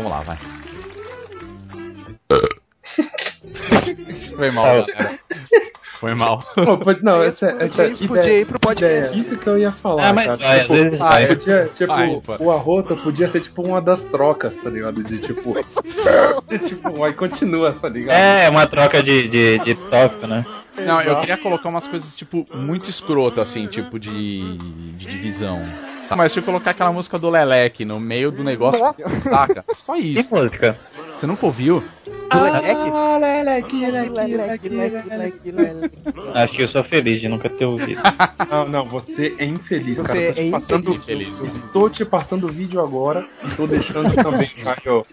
vamos lá, vai. Foi mal, cara. Foi mal. Pô, pode- não, essa é, essa isso podia ir pro podcast. ideia, Isso que eu ia falar, Ah, mas cara. vai, tipo, ah, podia, tipo, Vai, pô. o arroto podia ser tipo uma das trocas, tá ligado? De tipo. de, tipo, aí continua, tá ligado? É, uma troca de, de, de tópico, né? Não, eu queria colocar umas coisas, tipo, muito escroto, assim, tipo de, de divisão. Sabe? Mas se eu colocar aquela música do Leleque no meio do negócio, saca? Só Que isso. música? Você nunca ouviu? Ah. Acho que eu sou feliz de nunca ter ouvido. Não, não, você é infeliz, Você cara. É te passando, infeliz. Estou te passando o vídeo agora e tô deixando também, Caio.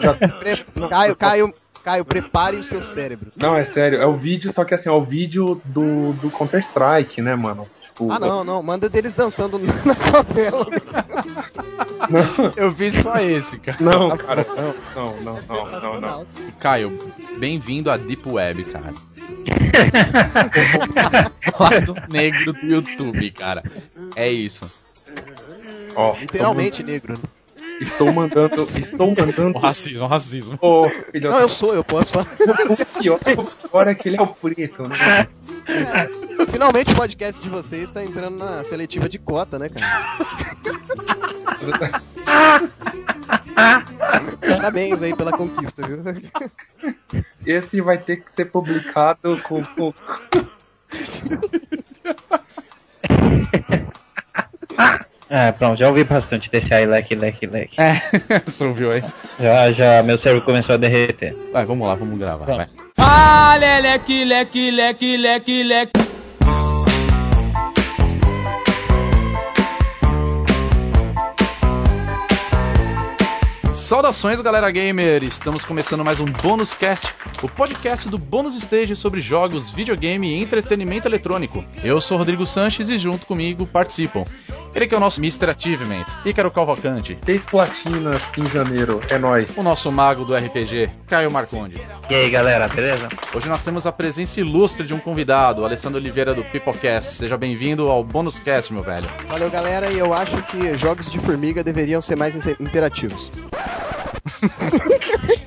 Já- Pre- Caio, Caio, Caio, prepare o seu cérebro. Não, é sério, é o vídeo, só que assim, é o vídeo do, do Counter-Strike, né, mano? Tipo, Ah, não, não, manda deles dançando na favela. Não, Eu vi só esse, cara. não, cara, não, não, não, não, não, não. Caio, bem-vindo à Deep Web, cara. Lado negro do YouTube, cara. É isso. Ó, Literalmente negro. Estou mandando, estou mandando. O racismo, o racismo. Ô, filho, Não, eu sou, eu posso falar. o pior, o pior é que ele é o preto, né? Finalmente o podcast de vocês está entrando na seletiva de cota, né, cara? Parabéns aí pela conquista, viu? Esse vai ter que ser publicado com. É, pronto, já ouvi bastante desse aí, leque, leque, leque. É, você ouviu aí? Já, já, meu cérebro começou a derreter. Vai, vamos lá, vamos gravar, vai. Ah, leque, leque, leque, leque, leque. Saudações, galera gamer! Estamos começando mais um Bônus Cast, o podcast do Bônus Stage sobre jogos, videogame e entretenimento eletrônico. Eu sou Rodrigo Sanches e junto comigo participam. Ele que é o nosso Mr. Achievement, Ícaro Calvacante, Seis platinas em janeiro, é nóis. o nosso mago do RPG, Caio Marcondes. E aí, galera, beleza? Hoje nós temos a presença ilustre de um convidado, Alessandro Oliveira do Pipocast. Seja bem-vindo ao Bônus Cast, meu velho. Valeu, galera, e eu acho que jogos de formiga deveriam ser mais interativos.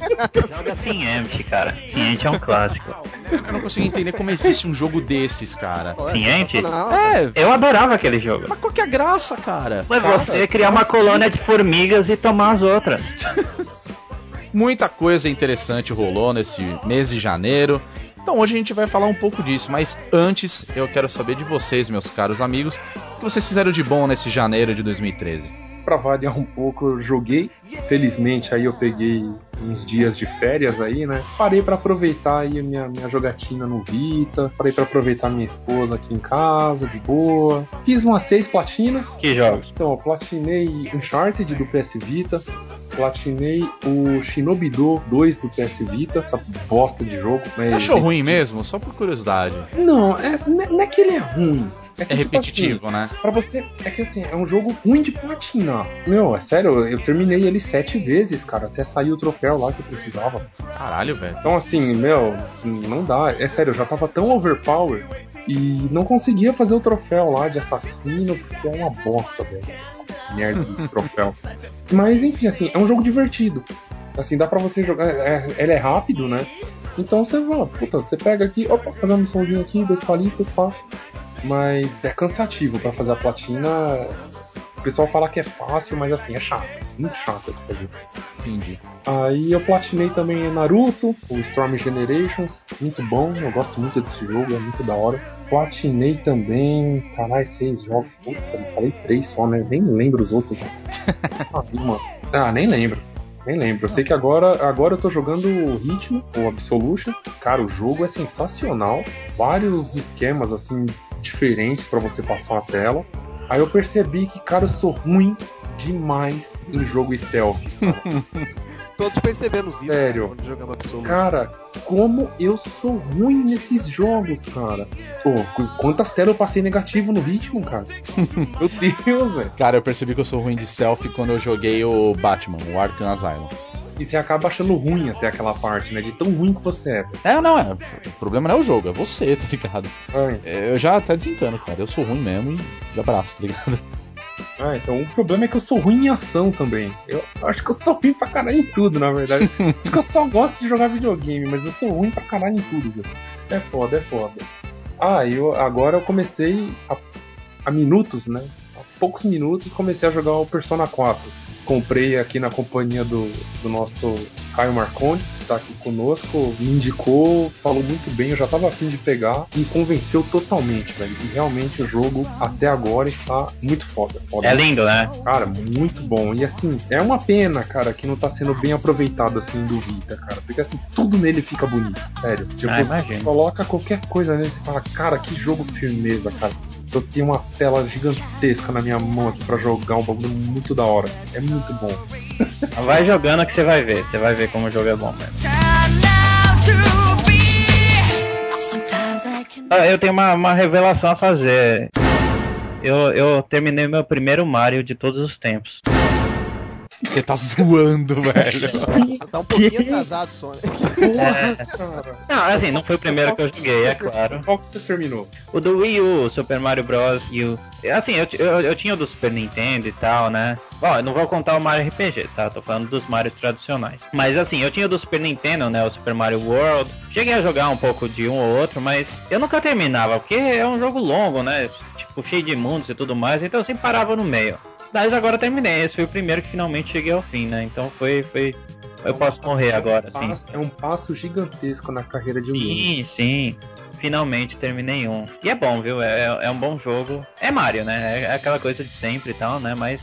Joga Fiente, cara. Fiente é um clássico. Eu não consigo entender como existe um jogo desses, cara. Ciente? Não, É, Eu adorava aquele jogo. mas qual que é a graça, cara? Foi você criar uma colônia de formigas e tomar as outras. Muita coisa interessante rolou nesse mês de janeiro. Então hoje a gente vai falar um pouco disso, mas antes eu quero saber de vocês, meus caros amigos, o que vocês fizeram de bom nesse janeiro de 2013. Pra variar um pouco, eu joguei. Felizmente aí eu peguei uns dias de férias aí, né? Parei pra aproveitar aí a minha, minha jogatina no Vita. Parei pra aproveitar minha esposa aqui em casa, de boa. Fiz umas seis platinas. Que jogos? Então, eu platinei Uncharted do PS Vita. Platinei o Shinobi Do 2 do PS Vita, essa bosta de jogo. Você achou ruim mesmo? Só por curiosidade. Não, é, não é- não é que ele é ruim. É, que, É tipo repetitivo, né? assim, pra você, é que assim, é um jogo ruim de platinar. Meu, é sério, eu terminei ele sete vezes, cara, até sair o troféu lá que eu precisava. Caralho, velho. Então, assim, meu, não dá. É sério, eu já tava tão overpower e não conseguia fazer o troféu lá de assassino, porque é uma bosta, velho. Merda desse troféu. Mas, enfim, assim, é um jogo divertido. Assim, dá pra você jogar. É, ele é rápido, né? Então você vai, puta, você pega aqui, opa, fazer uma missãozinha aqui, dois palitos, pá. Mas é cansativo pra fazer a platina. O pessoal fala que é fácil, mas assim, é chato. Muito chato de fazer. Entendi. Aí eu platinei também Naruto, o Storm Generations, muito bom, eu gosto muito desse jogo, é muito da hora. Platinei também, caralho, seis jogos, puta, falei três só, né? Nem lembro os outros. já. ah, ah, nem lembro. Nem lembro. Eu sei que agora, agora eu tô jogando o Ritmo, o Absolution. Cara, o jogo é sensacional. Vários esquemas, assim, diferentes pra você passar a tela. Aí eu percebi que, cara, eu sou ruim demais em jogo stealth. Todos percebemos isso Sério. quando jogamos Absolute. Cara, como eu sou ruim nesses jogos, cara. Pô, qu- quantas telas eu passei negativo no ritmo, cara? Meu Deus, velho. Cara, eu percebi que eu sou ruim de stealth quando eu joguei o Batman, o Arkham Asylum. E você acaba achando ruim até aquela parte, né? De tão ruim que você é. É, não, é. O problema não é o jogo, é você, tá ligado? É, Eu já até desencano, cara. Eu sou ruim mesmo e de abraço, tá ligado? Ah, então o problema é que eu sou ruim em ação também. Eu acho que eu sou ruim pra caralho em tudo, na verdade. acho que eu só gosto de jogar videogame, mas eu sou ruim pra caralho em tudo, velho. É foda, é foda. Ah, eu agora eu comecei a, a minutos, né? Há poucos minutos comecei a jogar o Persona 4 comprei aqui na companhia do, do nosso Caio Marcondes, que tá aqui conosco, me indicou, falou muito bem, eu já tava afim de pegar, me convenceu totalmente, velho. E realmente o jogo até agora está muito foda. foda. É lindo, né? Cara, muito bom. E assim, é uma pena, cara, que não tá sendo bem aproveitado assim do Vita, cara. Porque assim, tudo nele fica bonito, sério. Tipo, Ah, você coloca qualquer coisa nele e fala, cara, que jogo firmeza, cara. Eu tenho uma tela gigantesca na minha mão aqui pra jogar um bagulho muito da hora. É muito bom. Vai jogando que você vai ver. Você vai ver como o jogo é bom mesmo. Ah, eu tenho uma, uma revelação a fazer. Eu, eu terminei meu primeiro Mario de todos os tempos. Você tá zoando, velho. Tá um pouquinho atrasado? Porra, cara. Não, assim, não foi o primeiro que eu joguei, é claro. Qual que você terminou? O do Wii U, Super Mario Bros. U. Assim, eu, eu, eu tinha o do Super Nintendo e tal, né? Bom, eu não vou contar o Mario RPG, tá? Tô falando dos Mario tradicionais. Mas assim, eu tinha o do Super Nintendo, né? O Super Mario World. Cheguei a jogar um pouco de um ou outro, mas eu nunca terminava, porque é um jogo longo, né? Tipo, cheio de mundos e tudo mais, então eu sempre parava no meio. Mas agora terminei, esse foi o primeiro que finalmente cheguei ao fim, né? Então foi. foi... Eu posso morrer agora, sim. É um passo gigantesco na carreira de um. Sim, sim. Finalmente terminei um. E é bom, viu? É, é um bom jogo. É Mario, né? É aquela coisa de sempre e tal, né? Mas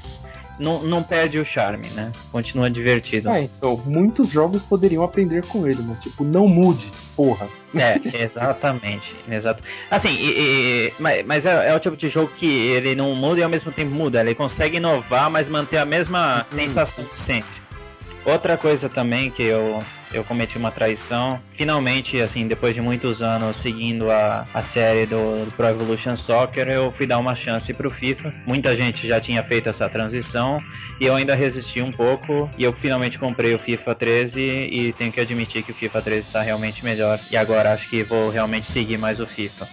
não, não perde o charme, né? Continua divertido. Ah, então, muitos jogos poderiam aprender com ele, né? Tipo, não mude, porra. É, exatamente. Exato. Assim, e- e- mas, mas é, é o tipo de jogo que ele não muda e ao mesmo tempo muda. Ele consegue inovar, mas manter a mesma sensação de sempre. Outra coisa também que eu, eu cometi uma traição, finalmente, assim, depois de muitos anos seguindo a, a série do, do Pro Evolution Soccer, eu fui dar uma chance pro FIFA. Muita gente já tinha feito essa transição e eu ainda resisti um pouco. E eu finalmente comprei o FIFA 13 e tenho que admitir que o FIFA 13 está realmente melhor. E agora acho que vou realmente seguir mais o FIFA.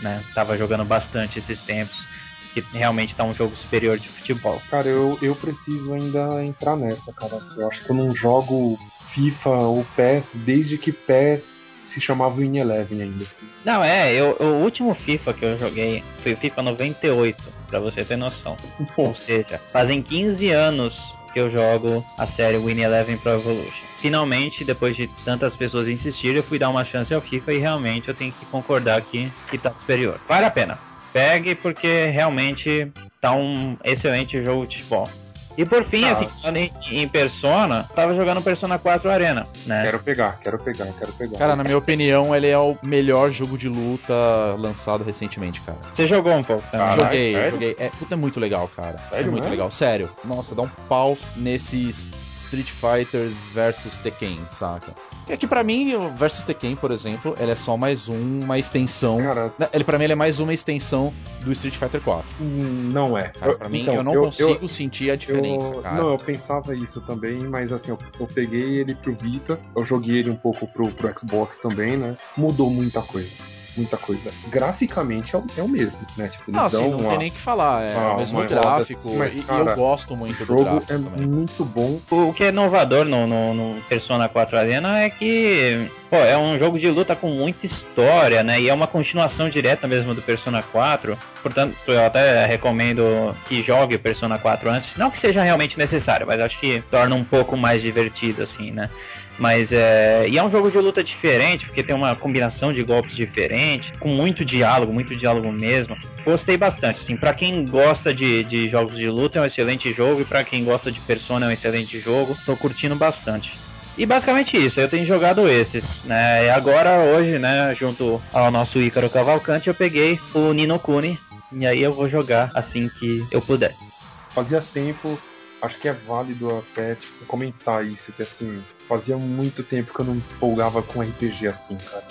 Né? Tava jogando bastante esses tempos. Que realmente tá um jogo superior de futebol. Cara, eu, eu preciso ainda entrar nessa, cara. Eu acho que eu não jogo FIFA ou PES desde que PES se chamava Win Eleven ainda. Não, é, eu, o último FIFA que eu joguei foi o FIFA 98, pra você ter noção. Ou seja, fazem 15 anos que eu jogo a série Win Eleven Pro Evolution. Finalmente, depois de tantas pessoas insistirem, eu fui dar uma chance ao FIFA e realmente eu tenho que concordar que, que tá superior. Vale a pena. Pegue porque realmente tá um excelente jogo de futebol. E por fim, Tá. assim, falando em, em Persona, tava jogando Persona 4 Arena, né? quero pegar, quero pegar, quero pegar. Cara, na minha opinião, ele é o melhor jogo de luta lançado recentemente, cara. Você jogou um pouco também. Caralho, joguei, sério? joguei. É, puta, é muito legal, cara. é Sério muito mesmo? legal, sério. Nossa, dá um pau nesses Street Fighters versus Tekken, saca? Que aqui pra mim, o versus Tekken, por exemplo, ele é só mais um, uma extensão. Cara, Né, Ele pra mim ele é mais uma extensão do Street Fighter 4. hum, não é. Cara, pra mim então, eu não consigo sentir a diferença, eu, cara. Não, eu pensava isso também, mas assim, eu, eu peguei ele pro Vita, eu joguei ele um pouco pro, pro Xbox também, né? Mudou muita coisa. Muita coisa. Graficamente é o, é o mesmo, né? Tipo, Não, assim, não uma- tem nem o que falar. É Ah, o mesmo gráfico. roda- mas, e- e cara, eu gosto O muito do jogo gráfico é também. muito bom. O que é inovador no, no, no Persona 4 Arena é que pô, é um jogo de luta com muita história, né? E é uma continuação direta mesmo do Persona 4. Portanto, eu até recomendo que jogue o Persona 4 antes. Não que seja realmente necessário, mas acho que torna um pouco mais divertido, assim, né? Mas é. E é um jogo de luta diferente, porque tem uma combinação de golpes diferentes, com muito diálogo, muito diálogo mesmo. Gostei bastante, assim, pra quem gosta de, de jogos de luta é um excelente jogo, e pra quem gosta de Persona é um excelente jogo. Tô curtindo bastante. E basicamente isso, eu tenho jogado esses, né? E agora, hoje, né, junto ao nosso Ícaro Cavalcante, eu peguei o Nino Kuni, e aí eu vou jogar assim que eu puder. Fazia tempo, acho que é válido até tipo, comentar isso, que assim, fazia muito tempo que eu não empolgava com RPG assim, cara.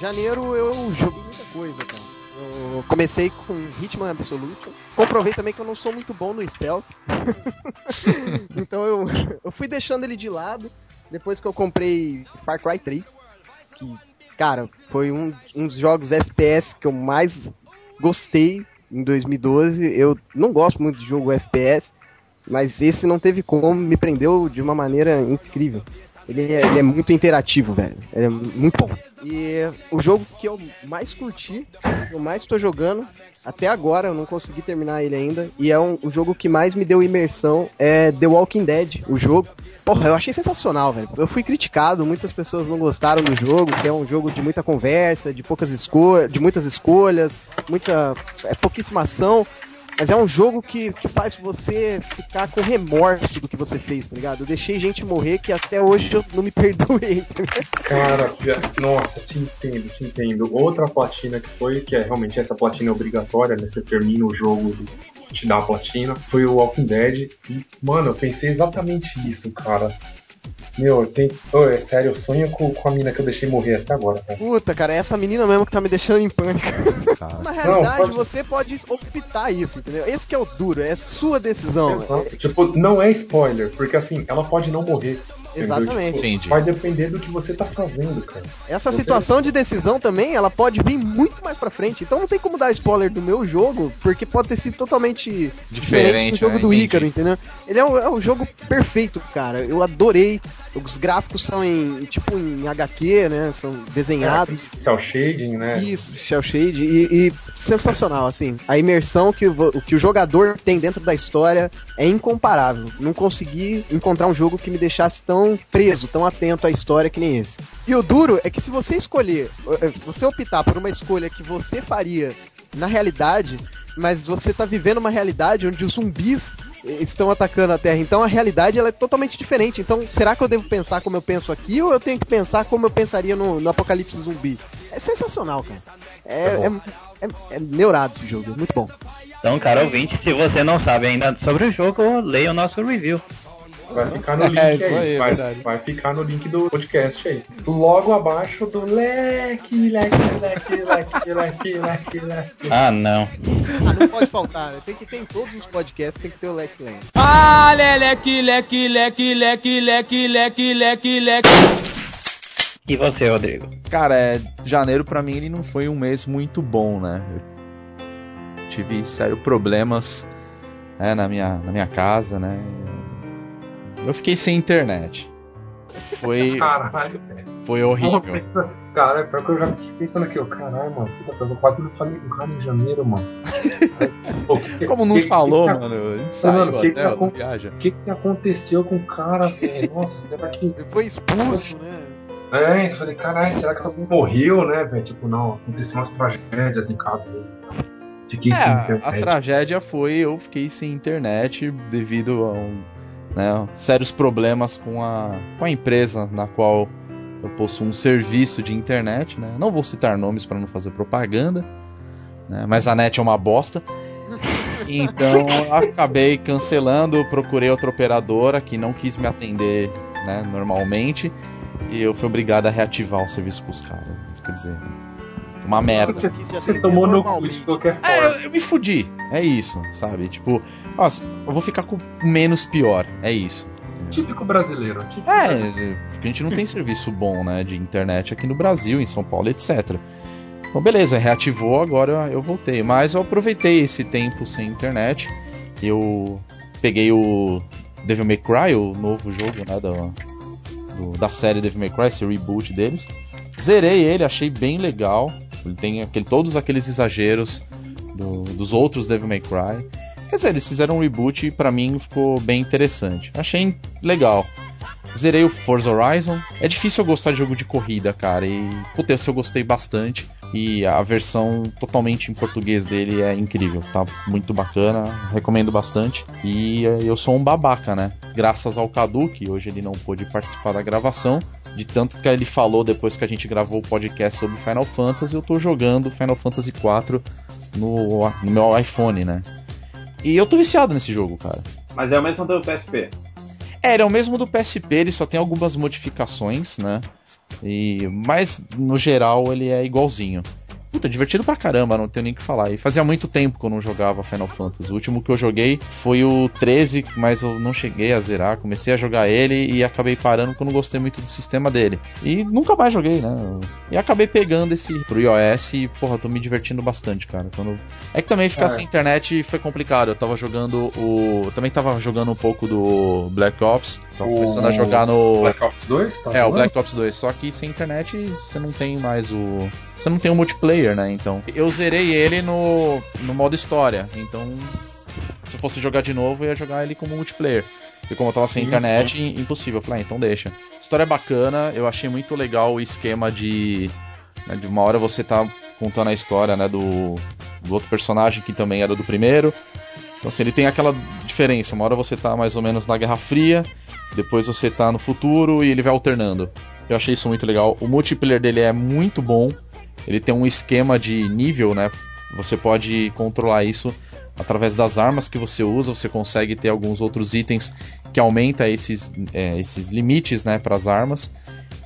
Janeiro eu joguei muita coisa, cara. Eu comecei com Hitman Absolution. Comprovei também que eu não sou muito bom no stealth. então eu, eu fui deixando ele de lado. Depois que eu comprei Far Cry 3, que cara, foi um, um dos jogos FPS que eu mais gostei em 2012. Eu não gosto muito de jogo FPS, mas esse não teve como, me prendeu de uma maneira incrível. Ele é, ele é muito interativo, velho. Ele é muito bom. E o jogo que eu mais curti, eu mais tô jogando, até agora eu não consegui terminar ele ainda, e é um, o jogo que mais me deu imersão é The Walking Dead, o jogo. Porra, eu achei sensacional, velho. Eu fui criticado, muitas pessoas não gostaram do jogo, que é um jogo de muita conversa, de poucas escolhas, de muitas escolhas, muita é pouquíssima ação. Mas é um jogo que, que faz você ficar com remorso do que você fez, tá ligado? Eu deixei gente morrer que até hoje eu não me perdoei. Tá Cara, nossa, te entendo, te entendo. Outra platina que foi, que é realmente essa platina obrigatória, né? Você termina o jogo te dá a platina, foi o Walking Dead. E, mano, eu pensei exatamente isso, cara. Meu, tem. Oh, é sério, eu sonho com, com a mina que eu deixei morrer até agora, cara. Puta, cara, é essa menina mesmo que tá me deixando em pânico. Na realidade, não, pode... você pode optar isso, entendeu? Esse que é o duro, é sua decisão. É, tipo, não é spoiler, porque assim, ela pode não morrer. Exatamente. Tipo, vai depender do que você tá fazendo, cara. Essa você... situação de decisão também, ela pode vir muito mais pra frente. Então não tem como dar spoiler do meu jogo, porque pode ter sido totalmente diferente, diferente do jogo né? do Ícaro, entendeu? Ele é um, é um jogo perfeito, cara. Eu adorei. Os gráficos são em, tipo, em HQ, né? São desenhados. É, cel shading, né? Isso, cel shading. E, e sensacional, assim. A imersão que o, que o jogador tem dentro da história é incomparável. Não consegui encontrar um jogo que me deixasse tão preso, tão atento à história que nem esse. E o duro é que se você escolher, eh, você optar por uma escolha que você faria na realidade, mas você tá vivendo uma realidade onde os zumbis estão atacando a Terra. Então a realidade ela é totalmente diferente. Então, será que eu devo pensar como eu penso aqui ou eu tenho que pensar como eu pensaria no, no Apocalipse Zumbi? É sensacional, cara. É, é, é, é neurado esse jogo, é muito bom. Então, cara ouvinte, se você não sabe ainda sobre o jogo, leia o nosso review. Vai ficar no link é, aí. aí vai, vai, ficar no link do podcast aí. Logo abaixo do leque, leque, leque, leque, leque, leque, leque. Ah, não. Ah, não pode faltar, né? Tem que ter em todos os podcasts, tem que ter o leque leque. Ah, leque, leque, leque, leque, leque, leque, leque, leque. E você, Rodrigo? Cara, é, janeiro para mim ele não foi um mês muito bom, né? Eu tive sério problemas é, na, minha, na minha casa, né? Eu fiquei sem internet. Foi. Caralho, Foi horrível. Cara, pior que eu já fiquei pensando aqui, ó, caralho, mano, puta, eu quase não falei com o cara em janeiro, mano. Como não que, falou, que, mano? A gente saiu mano, que até, que, viagem. O que, que aconteceu com o cara, velho? Nossa, será que. Ele foi expulso, né? É, então eu falei, caralho, será que alguém morreu, né, velho? Tipo, não, aconteceu umas tragédias em casa dele. Fiquei é, sem internet. A tragédia foi eu fiquei sem internet devido a um, né, sérios problemas com a, com a empresa na qual eu possuo um serviço de internet, né? Não vou citar nomes para não fazer propaganda, né? Mas a net é uma bosta. Então acabei cancelando, procurei outra operadora que não quis me atender, né, normalmente e eu fui obrigado a reativar o serviço com os caras. Quer dizer, uma merda. Você, você tomou no cu de qualquer forma. É, eu, eu, me fudi. É isso, sabe? Tipo, nossa, eu vou ficar com menos pior. É isso. Típico brasileiro. Típico é, brasileiro. porque a gente não tem serviço bom, né, de internet aqui no Brasil, em São Paulo, etc. Então, beleza, reativou, agora eu voltei. Mas eu aproveitei esse tempo sem internet. Eu peguei o Devil May Cry, o novo jogo, né, da, do, da série Devil May Cry, esse reboot deles. Zerei ele, achei bem legal. Ele tem aquele, todos aqueles exageros do, dos outros Devil May Cry. Quer dizer, eles fizeram um reboot e pra mim ficou bem interessante. Achei legal. Zerei o Forza Horizon. É difícil eu gostar de jogo de corrida, cara. E, puta, eu gostei bastante. E a versão totalmente em português dele é incrível. Tá muito bacana. Recomendo bastante. E eu sou um babaca, né? Graças ao Cadu, que hoje ele não pôde participar da gravação. De tanto que ele falou depois que a gente gravou o podcast sobre Final Fantasy, eu tô jogando Final Fantasy IV no, no meu iPhone, né? E eu tô viciado nesse jogo, cara. Mas é o mesmo do PSP. É, ele é o mesmo do PSP, ele só tem algumas modificações, né? E, mas no geral ele é igualzinho. Puta, divertido pra caramba, não tenho nem o que falar. E fazia muito tempo que eu não jogava Final Fantasy. O último que eu joguei foi o 13, mas eu não cheguei a zerar. Comecei a jogar ele e acabei parando porque eu não gostei muito do sistema dele. E nunca mais joguei, né? E acabei pegando esse pro iOS e, porra, tô me divertindo bastante, cara. Quando... É que também ficar É. sem internet foi complicado. Eu tava jogando o. eu também tava jogando um pouco do Black Ops. Tava O- começando a jogar no. Black Ops 2? Tá É, o jogando? Black Ops 2, só que sem internet você não tem mais o. Você não tem o multiplayer, né? Então. Eu zerei ele no, no modo história. Então. Se eu fosse jogar de novo, eu ia jogar ele como multiplayer. E como eu tava sem internet, impossível. Eu falei, ah, então deixa. História é bacana, eu achei muito legal o esquema de. né, de uma hora você tá contando a história, né, do, do outro personagem que também era do primeiro. Então assim, ele tem aquela diferença. Uma hora você tá mais ou menos na Guerra Fria, depois você tá no futuro e ele vai alternando. Eu achei isso muito legal. O multiplayer dele é muito bom. Ele tem um esquema de nível, né? Você pode controlar isso através das armas que você usa. Você consegue ter alguns outros itens que aumenta esses, é, esses limites, né, para as armas.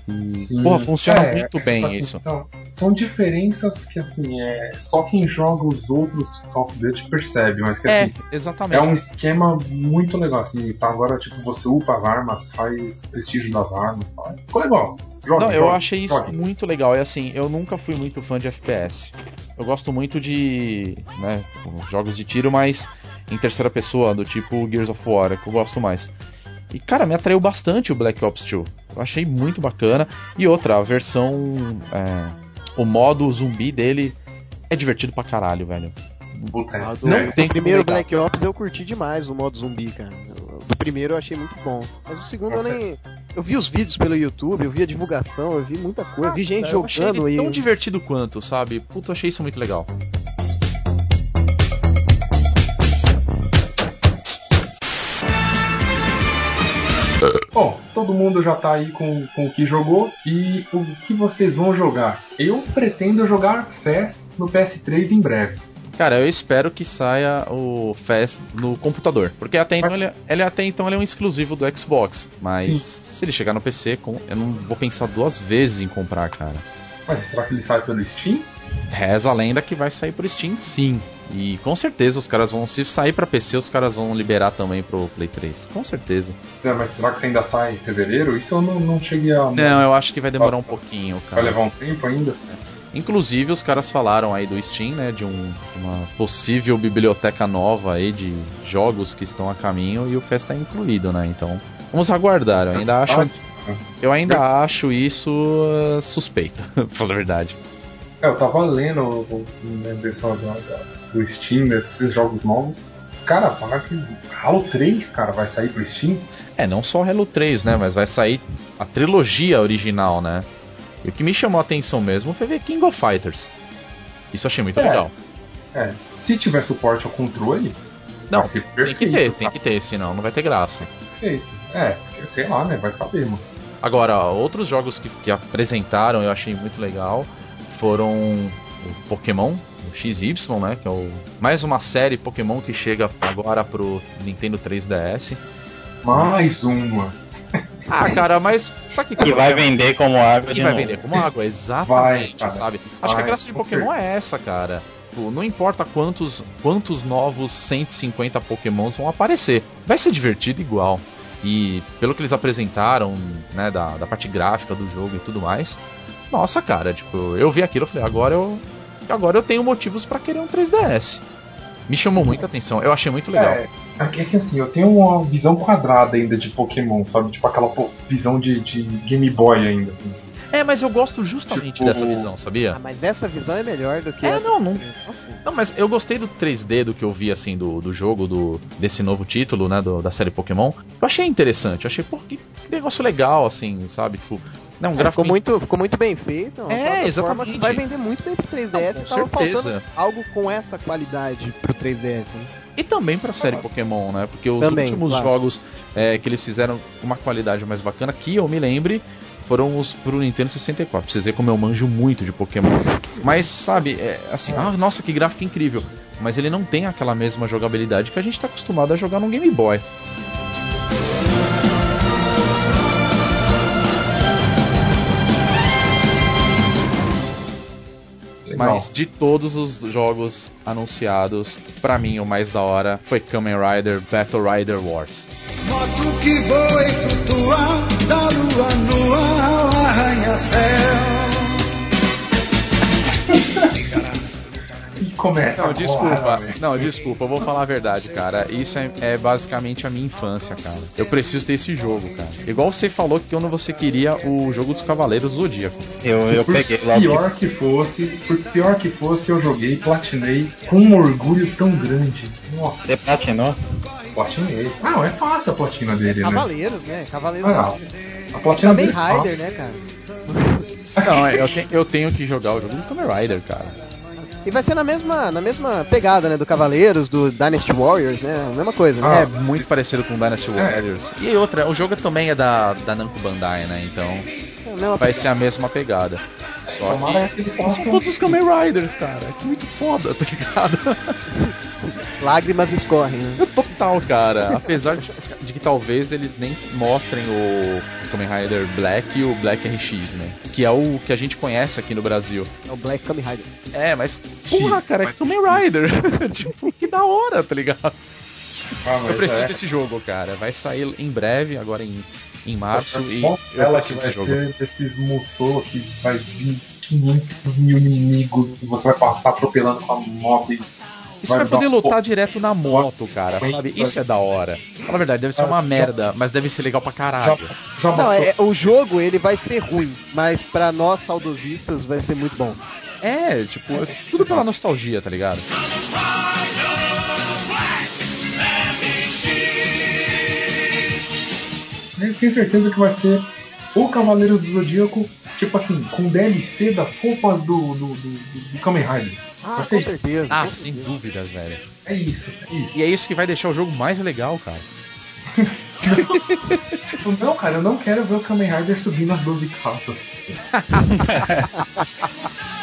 Sim. porra, funciona É, muito é, bem assim, isso. São, são diferenças que, assim, é, só quem joga os outros Call of Duty percebe, mas que, É, assim, exatamente. é um esquema muito legal, assim, tá agora, tipo, você upa as armas, faz prestígio das armas e tal. Ficou legal. Joga, Não, eu achei isso joga. muito legal. E assim, eu nunca fui muito fã de FPS. Eu gosto muito de né, jogos de tiro, mas em terceira pessoa, do tipo Gears of War, é que eu gosto mais. E cara, me atraiu bastante o Black Ops 2. Eu achei muito bacana. E outra, a versão. é, o modo zumbi dele é divertido pra caralho, velho. É. Não do tem como primeiro. Black Ops eu curti demais o modo zumbi, cara. Do primeiro eu achei muito bom. Mas o segundo eu nem. Eu vi os vídeos pelo YouTube, eu vi a divulgação, eu vi muita coisa. eu vi gente Eu achei jogando ele e. tão divertido quanto, sabe? Puta, eu achei isso muito legal. Bom, todo mundo já tá aí com, com o que jogou e o que vocês vão jogar. Eu pretendo jogar Fest no PS3 em breve. Cara, eu espero que saia o Fast no computador. Porque até então, ele, ele- até então ele é um exclusivo do Xbox. Mas Sim. se ele chegar no PC, eu não vou pensar duas vezes em comprar, cara. Mas será que ele sai pelo Steam? Reza a lenda que vai sair pro Steam, sim. E com certeza os caras vão. Se sair pra PC, os caras vão liberar também pro Play 3. Com certeza. É, Mas será que você ainda sai em fevereiro? Isso eu não, não cheguei a. Não, eu acho que vai demorar um pouquinho, Vai cara. levar um tempo ainda? Inclusive, os caras falaram aí do Steam, né? De, um, uma possível biblioteca nova aí de jogos que estão a caminho e o Fest tá incluído, né? Então, vamos aguardar. Eu ainda acho, eu ainda acho isso uh, suspeito, pra falar a verdade. É, eu tava lendo né, da- da- do Steam, né, desses jogos novos. Cara, fala que Halo 3, cara, vai sair pro Steam. É, não só Halo 3, né? Mas vai sair a trilogia original, né? E o que me chamou a atenção mesmo foi ver King of Fighters. Isso eu achei muito É. legal. É, se tiver suporte ao controle, Não, ser tem perfeito. que ter, tem tá? que ter, senão não vai ter graça. Perfeito. É, sei lá, né? Vai saber, mano. Agora, outros jogos que, que apresentaram eu achei muito legal foram o Pokémon, o XY, né? Que é o, mais uma série Pokémon que chega agora pro Nintendo 3DS. Mais uma. Ah, cara, mas sabe que Que vai vender como água E de vai novo. vender como água, Vai, exatamente, cara. sabe? Acho que a Vai, graça de Pokémon é essa, cara. Tipo, Não importa quantos, quantos novos 150 Pokémons vão aparecer. Vai ser divertido igual. E pelo que eles apresentaram, né, da, da parte gráfica do jogo e tudo mais, nossa, cara, tipo, eu vi aquilo e falei, agora eu. Agora eu tenho motivos pra querer um 3DS. Me chamou muita atenção, eu achei muito legal. É, é que é que, assim, eu tenho uma visão quadrada ainda de Pokémon, sabe? Tipo aquela visão de, de Game Boy ainda. assim. É, mas eu gosto justamente Tipo- dessa visão, sabia? Ah, mas essa visão é melhor do que. É, essa. não, não-. Não, mas eu gostei do 3D do que eu vi, assim, do, do jogo, do, desse novo título, né, do- da série Pokémon. Eu achei interessante, eu achei, pô, que negócio legal, assim, sabe? Tipo, um É, gráfico... ficou, muito, ficou muito bem feito. é exatamente. Que vai vender muito bem pro 3DS. Não, com tava certeza. faltando algo com essa qualidade pro 3DS. Né? E também pra série Pokémon, né? Porque os Também, últimos claro. jogos é, que eles fizeram com uma qualidade mais bacana, que eu me lembre, foram os pro Nintendo 64. Pra vocês verem como eu manjo muito de Pokémon. Mas, sabe, é, assim, ah, nossa, que gráfico incrível. Mas ele não tem aquela mesma jogabilidade que a gente tá acostumado a jogar no Game Boy. Mas de todos os jogos anunciados, pra mim o mais da hora foi Kamen Rider Battle Rider Wars. Moto que voa e flutua da lua no ao arranha-céu. Começa Não, desculpa. Não, desculpa, eu vou falar a verdade, cara. Isso é, é basicamente a minha infância, cara. Eu preciso ter esse jogo, cara. Igual você falou que quando você queria o jogo dos Cavaleiros do Zodíaco. Eu, eu por peguei logo. pior que fosse, por pior que fosse, eu joguei, platinei com um orgulho tão grande. Nossa, Você platinou? platinei. Ah, não, é fácil a platina dele, né? Cavaleiros, né? Cavaleiros. Ah, a platina dele é. Rider, né, cara? Não, eu, te- eu tenho que jogar o jogo do Kamen Rider, cara. E vai ser na mesma, na mesma pegada, né? Do Cavaleiros, do Dynasty Warriors, né? A mesma coisa, né? Ah, É muito parecido com Dynasty Warriors. E outra, o jogo também é da, da Namco Bandai, né? Então É vai ser a mesma pegada. Só Tomara que que eles são façam. todos os Kamen Riders, cara. Que muito foda, tá ligado? Lágrimas escorrem, né? Total, cara. Apesar de, de que talvez eles nem mostrem o, Kamen Rider Black e o Black RX, né? Que é o que a gente conhece aqui no Brasil. É o Black Kamen Rider. É, mas porra, cara, é Kamen Rider. tipo, que da hora, tá ligado? Ah, Eu preciso é. desse jogo, cara. Vai sair em breve, agora em, em março, e Bom, eu ela que preciso vai desse jogo. ter desses Musou que vai vir 500 mil inimigos e você vai passar atropelando com a moto você vai vai poder lutar direto na moto, cara, sabe? Isso é da hora. Fala a verdade, deve ser uma Já- merda, mas deve ser legal pra já, caralho. já Não, bastou. é, o jogo ele vai ser ruim, mas pra nós saudosistas vai ser muito bom. É, tipo, é tudo pela nostalgia, tá ligado? Eu tenho certeza que vai ser o Cavaleiros do Zodíaco, tipo assim, com DLC das roupas do, do, do, do- Kamen Rider. Ah, com certeza. Ah, com sem certeza. dúvidas, velho. É isso, é isso. E é isso que vai deixar o jogo mais legal, cara. Tipo, não, cara, eu não quero ver o Kamen Rider subindo as 12 calças.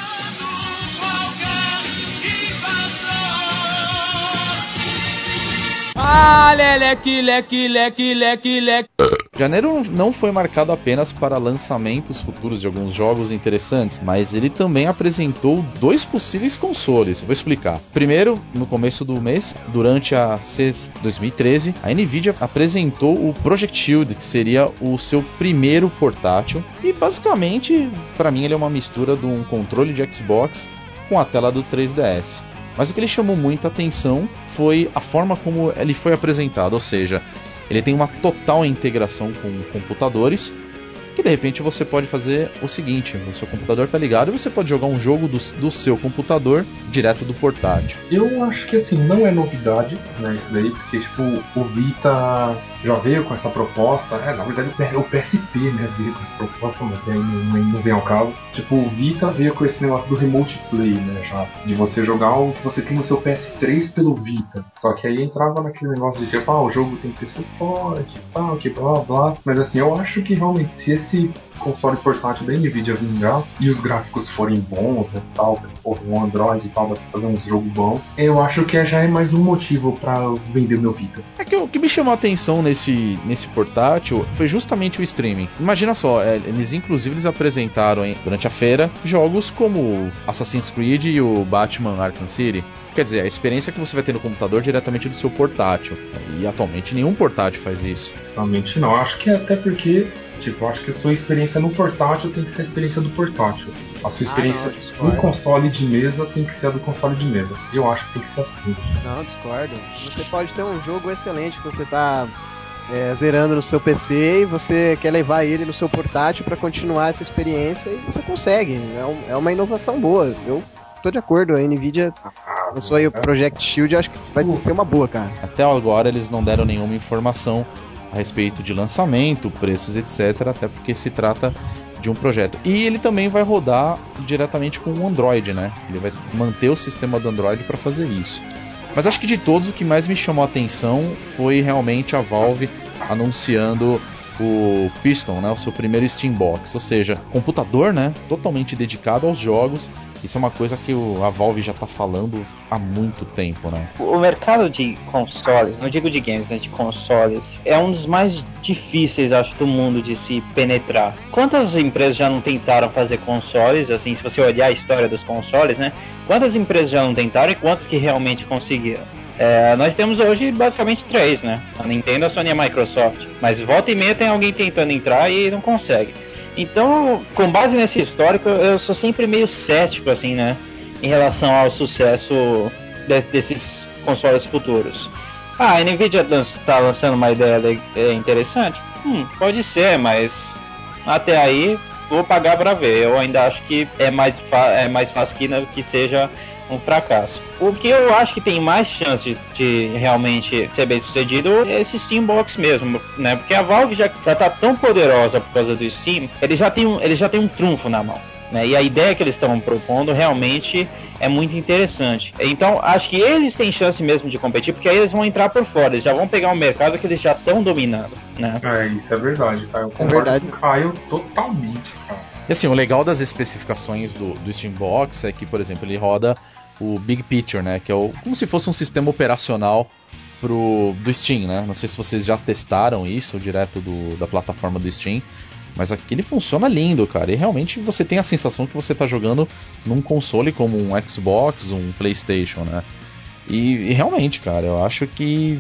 Ah, leque, leque, leque, leque. Janeiro não foi marcado apenas para lançamentos futuros de alguns jogos interessantes, mas ele também apresentou dois possíveis consoles. Vou explicar. Primeiro, no começo do mês, durante a CES 2013, a Nvidia apresentou o Project Shield, que seria o seu primeiro portátil. E basicamente, para mim, ele é uma mistura de um controle de Xbox com a tela do 3DS. Mas o que ele chamou muita atenção foi a forma como ele foi apresentado, ou seja, ele tem uma total integração com computadores. Que de repente você pode fazer o seguinte: o seu computador tá ligado e você pode jogar um jogo do, do seu computador direto do portátil. Eu acho que assim, não é novidade, né, isso daí, porque tipo, o Vita já veio com essa proposta, é, na verdade o P- o PSP, né, veio com essa proposta, mas não, não- não vem ao caso. Tipo, o Vita veio com esse negócio do Remote Play, né, já, de você jogar o que você tem no seu PS3 pelo Vita. Só que aí entrava naquele negócio de tipo, ah, o jogo tem que ter suporte, tal, que blá blá. Mas assim, eu acho que realmente se esse console portátil da Nvidia vingar e os gráficos forem bons, né, tal, porra, um Android e tal, vai fazer uns jogos bons, eu acho que já é mais um motivo eu vender meu Vita. É que o que me chamou a atenção nesse, nesse portátil foi justamente o streaming. Imagina só, é, eles inclusive eles apresentaram durante a feira jogos como Assassin's Creed e o Batman Arkham City. Quer dizer, a experiência que você vai ter no computador diretamente do seu portátil. E atualmente nenhum portátil faz isso. Realmente não, acho que é até porque, tipo, eu acho que a sua experiência no portátil tem que ser a experiência do portátil. A sua Ah, experiência não, no console de mesa tem que ser a do console de mesa. Eu acho que tem que ser assim. Não, discordo. Você pode ter um jogo excelente que você tá é, zerando no seu PC e você quer levar ele no seu portátil pra continuar essa experiência e você consegue. É, um- é uma inovação boa. Eu tô de acordo. A Nvidia lançou aí o Project Shield, eu acho que vai ser uma boa, cara. Até agora eles não deram nenhuma informação a respeito de lançamento, preços, etc. Até porque se trata de um projeto. E ele também vai rodar diretamente com o Android, né? Ele vai manter o sistema do Android para fazer isso. Mas acho que de todos o que mais me chamou a atenção foi realmente a Valve anunciando o Piston, né, o seu primeiro Steambox, ou seja, computador, né, totalmente dedicado aos jogos. Isso é uma coisa que a Valve já tá falando há muito tempo, né? O mercado de consoles, não digo de games, né, de consoles, é um dos mais difíceis, acho, do mundo de se penetrar. Quantas empresas já não tentaram fazer consoles, assim, se você olhar a história dos consoles, né? Quantas empresas já não tentaram e quantas que realmente conseguiram? É, nós temos hoje basicamente três, né? A Nintendo, a Sony e a Microsoft. Mas volta e meia tem alguém tentando entrar e não consegue. Então, com base nesse histórico, eu sou sempre meio cético, assim, né? Em relação ao sucesso de, desses consoles futuros. Ah, a Nvidia está lançando uma ideia é, interessante? Hum, pode ser, mas até aí vou pagar para ver. Eu ainda acho que é mais, é mais fácil que, que seja um fracasso. O que eu acho que tem mais chance de realmente ser bem sucedido é esse Steambox mesmo, né? Porque a Valve já, já tá tão poderosa por causa do Steam, ele já tem um, ele já tem um trunfo na mão. Né? E a ideia que eles estão propondo realmente é muito interessante. Então, acho que eles têm chance mesmo de competir, porque aí eles vão entrar por fora, eles já vão pegar um mercado que eles já estão dominando, né? É, isso é verdade, cara. Eu concordo é verdade. com o Caio totalmente, cara. E assim, o legal das especificações do, do Steambox é que, por exemplo, ele roda o Big Picture, né? Que é o, como se fosse um sistema operacional pro, do Steam, né? Não sei se vocês já testaram isso direto do, da plataforma do Steam. Mas aqui ele funciona lindo, cara. E realmente você tem a sensação que você está jogando num console como um Xbox, um PlayStation, né? E, e realmente, cara, eu acho que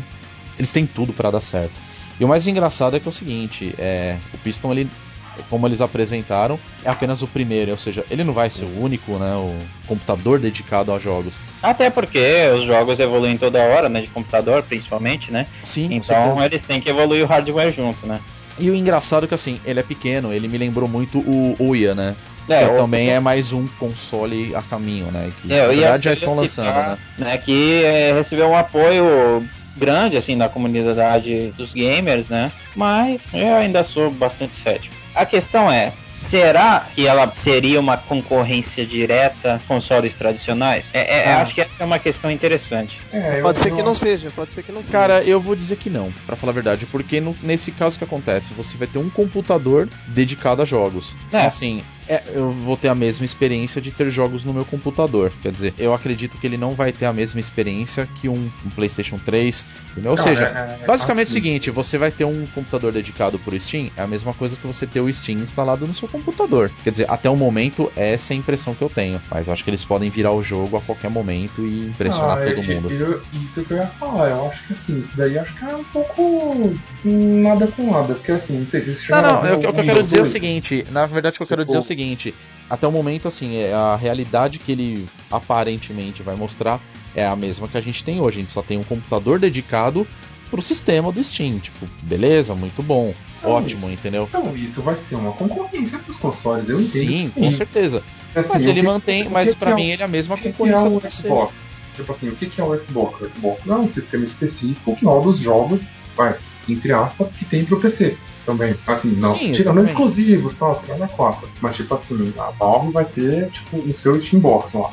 eles têm tudo para dar certo. E o mais engraçado é que é o seguinte, é, o Piston ele como eles apresentaram, é apenas o primeiro, ou seja, ele não vai ser o único, né, o computador dedicado a jogos. Até porque os jogos evoluem toda hora, né, de computador principalmente, né? Sim. Então eles têm que evoluir o hardware junto, né? E o engraçado é que assim, ele é pequeno, ele me lembrou muito o Ouya, né? É, que também é mais um console a caminho, né? Que é, na verdade já estão lançando, né? né? Que é, recebeu um apoio grande assim da comunidade dos gamers, né? Mas eu ainda sou bastante cético. A questão é, será que ela seria uma concorrência direta com consoles tradicionais? É, é, ah. Acho que essa é uma questão interessante. É, pode ser que não seja, pode ser que não seja. Cara, eu vou dizer que não, para falar a verdade, porque no, nesse caso que acontece, você vai ter um computador dedicado a jogos. É. Assim, é, eu vou ter a mesma experiência de ter jogos no meu computador. Quer dizer, eu acredito que ele não vai ter a mesma experiência que um, um PlayStation 3. Entendeu? Ou seja, é, é, basicamente é o seguinte: você vai ter um computador dedicado por Steam, é a mesma coisa que você ter o Steam instalado no seu computador. Quer dizer, até o momento, essa é a impressão que eu tenho. Mas eu acho que eles podem virar o jogo a qualquer momento e impressionar ah, todo mundo. Eu, isso que eu ia falar, eu acho que assim, isso daí acho que é um pouco nada com nada. Porque assim, não sei se isso Não, não, o que eu quero dizer é o seguinte: na verdade, o que eu quero dizer é o seguinte seguinte: até o momento, assim, é, a realidade que ele aparentemente vai mostrar é a mesma que a gente tem hoje. A gente só tem um computador dedicado pro sistema do Steam. Tipo, beleza, muito bom, então, ótimo, isso, entendeu? Então isso vai ser uma concorrência pros consoles, eu entendo. Sim, com certeza. Assim, mas ele que, mantém, mas para é mim ele é a mesma concorrência que é o Xbox. Tipo assim, o que é o Xbox? O Xbox é um sistema específico que roda os jogos, vai, entre aspas, que tem pro PC também. Assim, não, Sim, tirando exclusivos, tal, os caras 4. Mas tipo assim, a Valve vai ter, tipo, o seu Steambox lá.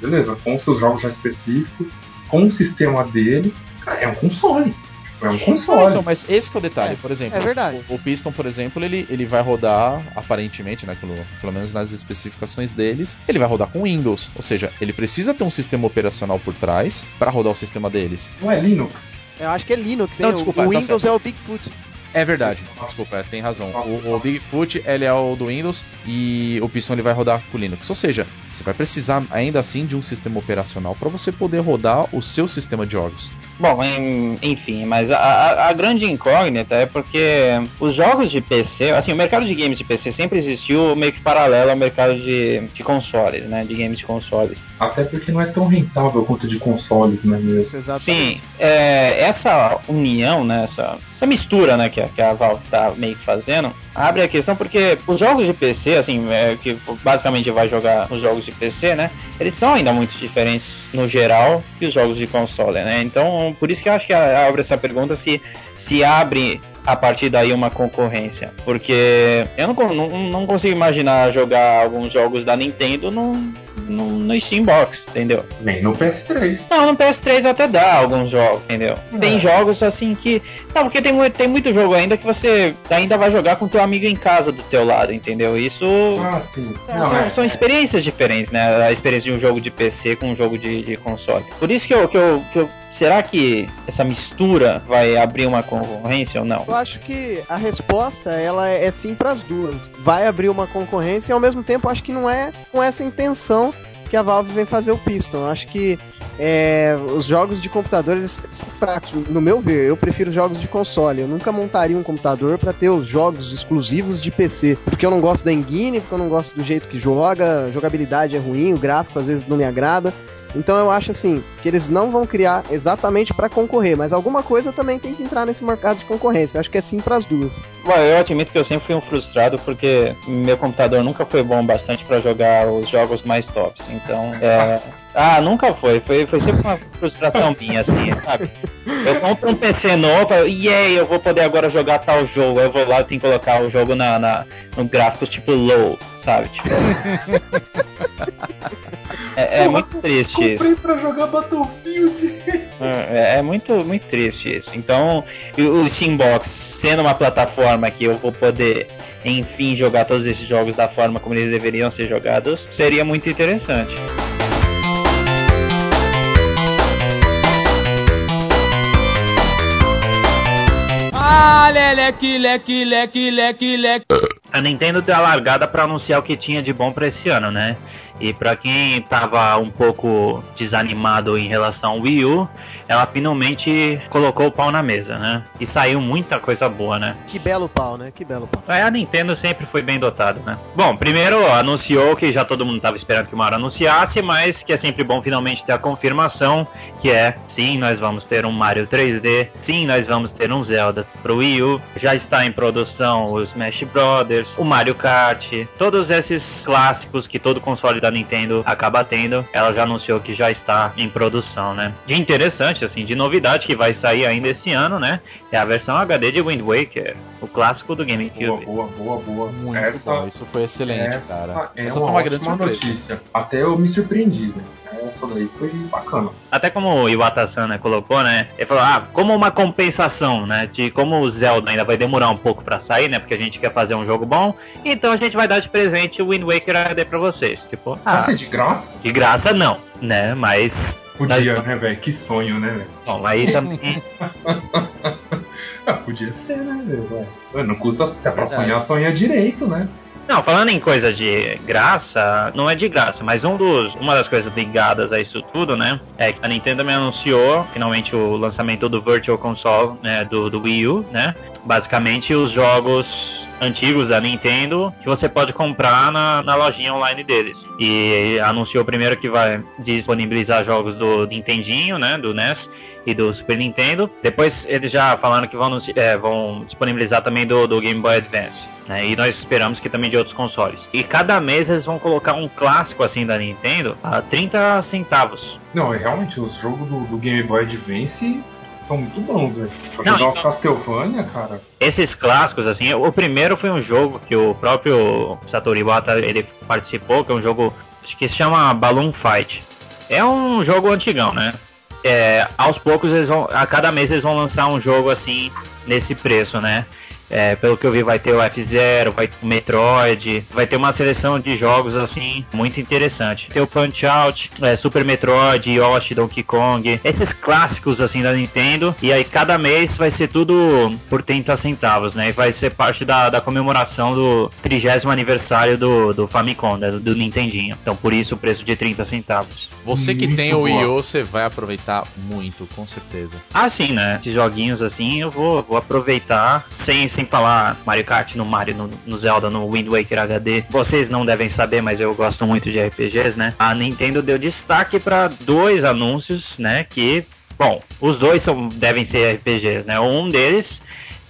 Beleza, com seus jogos já específicos, com o sistema dele, é um console. Tipo, é um console. então, mas esse que é o detalhe, é, por exemplo. É verdade. O, o, Piston, por exemplo, ele, ele vai rodar, aparentemente, né, pelo, pelo menos nas especificações deles, ele vai rodar com Windows. Ou seja, ele precisa ter um sistema operacional por trás para rodar o sistema deles. Não é Linux? Eu acho que é Linux, hein? Não, desculpa, o, o tá Windows é o Bigfoot. É verdade, desculpa, é, tem razão. O, o, Bigfoot ele é o do Windows e o Piston ele vai rodar com o Linux. Ou seja, você vai precisar ainda assim de um sistema operacional para você poder rodar o seu sistema de jogos. Bom, enfim, mas a, a, grande incógnita é porque os jogos de PC, assim, o mercado de games de PC sempre existiu meio que paralelo ao mercado de, de consoles, né? De games de consoles. Até porque não é tão rentável quanto de consoles, né mesmo? Exatamente. Sim, é, essa união, né, essa, essa mistura, né, que a, que a Valve tá meio que fazendo, abre a questão porque os jogos de PC, assim, é, que basicamente vai jogar os jogos de PC, né, eles são ainda muito diferentes no geral que os jogos de console, né? Então, por isso que eu acho que abre essa pergunta se se abre a partir daí uma concorrência. Porque eu não, não, não consigo imaginar jogar alguns jogos da Nintendo num, no, no Steambox, entendeu? Nem no PS3. Não, no PS3 até dá alguns jogos, entendeu? Tem É. jogos assim que. Não, porque tem, tem muito jogo ainda que você ainda vai jogar com teu amigo em casa do teu lado, entendeu? Isso. Ah, sim. São, Não, é, são experiências diferentes, né? A experiência de um jogo de PC com um jogo de, de console. Por isso que eu, que, eu, que eu. Será que essa mistura vai abrir uma concorrência ou não? Eu acho que a resposta ela é sim para as duas. Vai abrir uma concorrência e ao mesmo tempo acho que não é com essa intenção que a Valve vem fazer o Piston. Acho que é, os jogos de computador eles são fracos. No meu ver, eu prefiro jogos de console. Eu nunca montaria um computador para ter os jogos exclusivos de PC, porque eu não gosto da engine, porque eu não gosto do jeito que joga, jogabilidade é ruim, o gráfico às vezes não me agrada. Então eu acho assim que eles não vão criar exatamente para concorrer, mas alguma coisa também tem que entrar nesse mercado de concorrência. Eu acho que é sim para as duas. Bom, eu admito que eu sempre fui um frustrado porque meu computador nunca foi bom bastante pra jogar os jogos mais tops. Então, é. Ah, nunca foi. Foi, foi sempre uma frustração minha, assim, sabe? Eu compro um PC novo, e aí eu vou poder agora jogar tal jogo. Eu vou lá e tenho que colocar o jogo na, na, no gráfico tipo low, sabe? Tipo... é, é muito triste isso. comprei pra jogar Battlefield. É, é muito, muito triste isso. Então, o Steambox sendo uma plataforma que eu vou poder, enfim, jogar todos esses jogos da forma como eles deveriam ser jogados, seria muito interessante. Ah, leque, leque, leque, leque. A Nintendo deu a largada pra anunciar o que tinha de bom pra esse ano, né? E pra quem tava um pouco desanimado em relação ao Wii U, ela finalmente colocou o pau na mesa, né? E saiu muita coisa boa, né? Que belo pau, né? Que belo pau. É, A Nintendo sempre foi bem dotada, né? Bom, primeiro anunciou que já todo mundo estava esperando que o Mario anunciasse, mas que é sempre bom finalmente ter a confirmação que é, sim, nós vamos ter um Mario 3D, sim, nós vamos ter um Zelda pro Wii U, já está em produção o Smash Brothers, o Mario Kart, todos esses clássicos que todo console da Nintendo acaba tendo, ela já anunciou que já está em produção, né? De interessante, assim, de novidade que vai sair ainda esse ano, né? É a versão HD de Wind Waker, o clássico do Boa, GameCube. boa, boa, boa. Muito essa, bom, isso foi excelente, essa cara. É Essa uma foi uma grande surpresa. notícia. Até eu me surpreendi, né? Essa daí foi bacana. Até como o Iwata-san né, colocou, né? Ele falou, ah, como uma compensação, né? De como o Zelda ainda vai demorar um pouco pra sair, né? Porque a gente quer fazer um jogo bom, então a gente vai dar de presente o Wind Waker HD pra vocês. Tipo, Ah. ah, ser de graça? de graça não, né? Mas, Podia, Mas- né, velho? Que sonho, né, velho? bom, aí também... Ah, podia ser, né? Ué, Não custa se é pra sonhar, sonha direito, né? Não, falando em coisa de graça, não é de graça, mas um dos, uma das coisas ligadas a isso tudo, né, é que a Nintendo também anunciou finalmente o lançamento do Virtual Console, né, do, do Wii U, né, basicamente os jogos antigos da Nintendo que você pode comprar na, na lojinha online deles. E anunciou primeiro que vai disponibilizar jogos do Nintendinho, né, do NES e do Super Nintendo. Depois eles já falaram que vão, é, vão disponibilizar também do, do Game Boy Advance. né, E nós esperamos que também de outros consoles. E cada mês eles vão colocar um clássico assim da Nintendo a 30 centavos. Não, realmente, os jogos do, do Game Boy Advance são muito bons, velho. Pra Não, jogar os então- Castlevania, cara. Esses clássicos, assim, o primeiro foi um jogo que o próprio Satoru Iwata ele participou, que é um jogo que se chama Balloon Fight. É um jogo antigão, né? É, aos poucos eles vão, a cada mês eles vão lançar um jogo assim nesse preço, né? É, pelo que eu vi, vai ter o F-Zero, vai ter o Metroid, vai ter uma seleção de jogos assim muito interessante. Tem o Punch Out, é, Super Metroid, Yoshi, Donkey Kong, esses clássicos assim da Nintendo. E aí cada mês vai ser tudo por 30 centavos, né? E vai ser parte da, da comemoração do 30 aniversário do, do Famicom, né? do Nintendinho. Então por isso o preço de 30 centavos. Você que Muito tem o Wii. U, você vai aproveitar muito, com certeza. Ah, sim, né? Esses joguinhos assim eu vou, vou aproveitar sem, sem falar Mario Kart no Mario, no, no Zelda, no Wind Waker HD. Vocês não devem saber, mas eu gosto muito de RPGs, né? A Nintendo deu destaque para dois anúncios, né? Que, bom, os dois são, devem ser RPGs, né? Um deles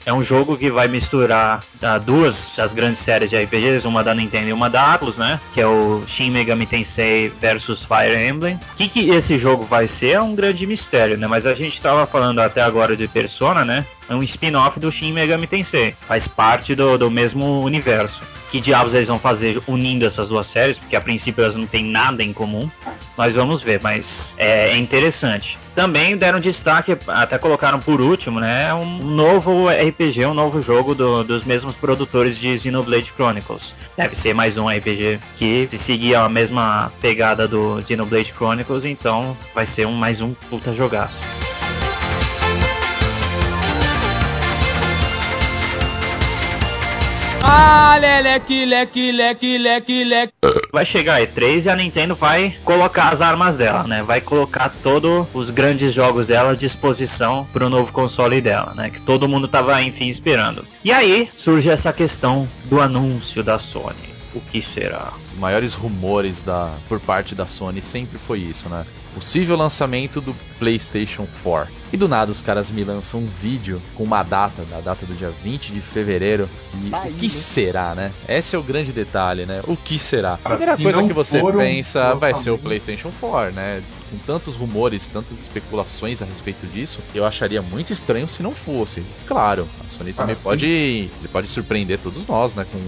é um jogo que vai misturar ah, duas das grandes séries de RPGs, uma da Nintendo e uma da Atlus, né? Que é o Shin Megami Tensei versus Fire Emblem. O que, que esse jogo vai ser é um grande mistério, né? Mas a gente tava falando até agora de Persona, né? É um spin-off do Shin Megami Tensei. Faz parte do, do mesmo universo. que diabos eles vão fazer unindo essas duas séries, porque a princípio elas não têm nada em comum. Nós vamos ver, mas é, é interessante. Também deram destaque, até colocaram por último, né? Um novo RPG, um novo jogo do, dos mesmos produtores de Xenoblade Chronicles. Deve ser mais um RPG que se seguir a mesma pegada do Xenoblade Chronicles, então vai ser um mais um puta jogaço. Ah, leque, leque, leque, leque. Vai chegar a E3 e a Nintendo vai colocar as armas dela, né? Vai colocar todos os grandes jogos dela à disposição para o novo console dela, né? Que todo mundo tava, enfim, esperando. E aí surge essa questão do anúncio da Sony. O que será? Os maiores rumores da, por parte da Sony sempre foi isso, né? Possível lançamento do PlayStation 4. E do nada os caras me lançam um vídeo com uma data, a data do dia 20 de fevereiro. E aí, o que será, né? Esse é o grande detalhe, né? O que será? A primeira se coisa que você for um pensa vai ser o PlayStation 4, né? Com tantos rumores, tantas especulações a respeito disso, eu acharia muito estranho se não fosse. Claro, a Sony também sim. pode, ele pode surpreender todos nós, né? Com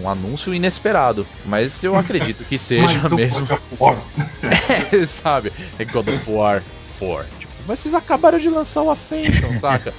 um anúncio inesperado. Mas eu acredito que seja mesmo. God of War. É, sabe? É God of War 4. Mas vocês acabaram de lançar o Ascension, saca?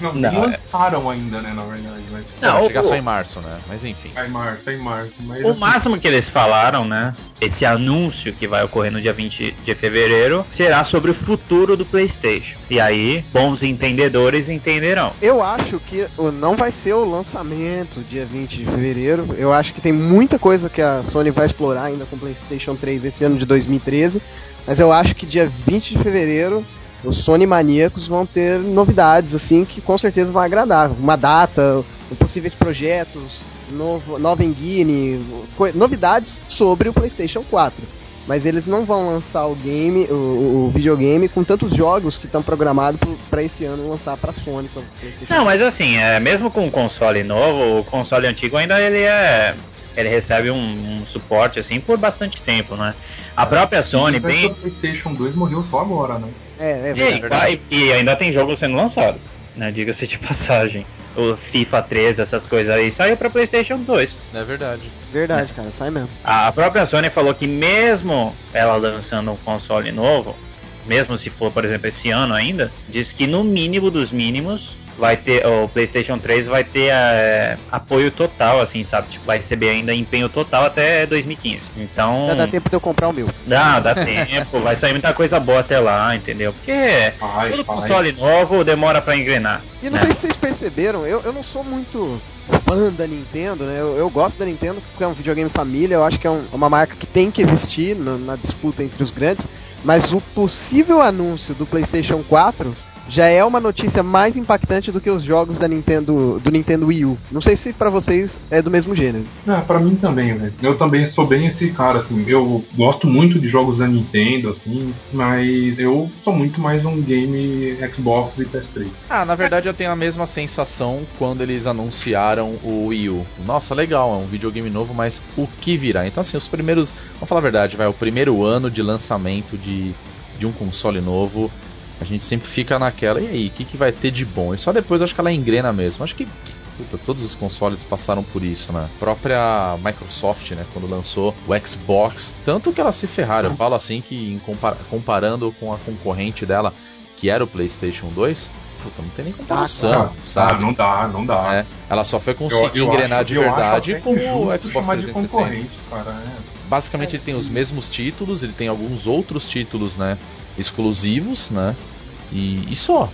Não, Não, é- lançaram ainda, né, na verdade. Mas... Não, Vai o- chegar só o- em março, né? Mas enfim. Sai em março, sai em março. Mas, O assim, máximo que eles falaram, né? Esse anúncio que vai ocorrer no dia 20 de fevereiro será sobre o futuro do PlayStation. E aí, bons entendedores entenderão. Eu acho que não vai ser o lançamento dia 20 de fevereiro. Eu acho que tem muita coisa que a Sony vai explorar ainda com o PlayStation 3 esse ano de 2013. Mas eu acho que dia 20 de fevereiro os Sony maníacos vão ter novidades assim que com certeza vão agradar. Uma data, possíveis projetos, novo, nova engine, novidades sobre o PlayStation 4. Mas eles não vão lançar o game, o, o- videogame com tantos jogos que estão programados para esse ano lançar para Sony, pra Não, mas assim, é, mesmo com o console novo, o console antigo ainda ele é. Ele recebe um, um suporte assim por bastante tempo, né? A própria Sony bem. O PlayStation 2 morreu só agora, né? É, é E, verdade. verdade. e- e ainda tem jogo sendo lançado, né? Diga-se de passagem. O FIFA 13, essas coisas aí, saiu pra PlayStation 2. É verdade. Verdade, cara, sai mesmo. A própria Sony falou que mesmo ela lançando um console novo, mesmo se for, por exemplo, esse ano ainda, diz que no mínimo dos mínimos vai ter o PlayStation 3 vai ter é, apoio total, assim, sabe? Tipo, vai receber ainda empenho total até 2015. Então, Já dá tempo de eu comprar o meu. dá, dá tempo, vai sair muita coisa boa até lá, entendeu? Porque Vai, todo vai. console novo demora pra engrenar. E não né? sei se vocês perceberam, eu, eu não sou muito fã da Nintendo, né? Eu, eu gosto da Nintendo porque é um videogame família, eu acho que é um- uma marca que tem que existir na, na disputa entre os grandes, mas o possível anúncio do PlayStation 4 já é uma notícia mais impactante do que os jogos da Nintendo do Nintendo Wii U. Não sei se pra vocês é do mesmo gênero. Ah, pra mim também, velho. Eu também sou bem esse cara, assim. Eu gosto muito de jogos da Nintendo, assim, mas eu sou muito mais um game Xbox e PS3. Ah, na verdade eu tenho a mesma sensação quando eles anunciaram o Wii U. Nossa, legal, é um videogame novo, mas o que virá? Então assim, os primeiros, vamos falar a verdade, vai o primeiro ano de lançamento de, de um console novo, a gente sempre fica naquela, e aí, o que, que vai ter de bom? E só depois eu acho que ela engrena mesmo. Acho que puta, todos os consoles passaram por isso, né? A própria Microsoft, né, quando lançou o Xbox, tanto que elas se ferraram. Eu falo assim que em compara- comparando com a concorrente dela, que era o PlayStation 2, puta, não tem nem comparação, Ah, sabe? não dá, não dá. É, ela só foi Eu- conseguir eu engrenar acho- de eu verdade com o Xbox chamar de 360. concorrente, cara. é. Basicamente ele tem os mesmos títulos, ele tem alguns outros títulos, né, exclusivos, né? E, e só,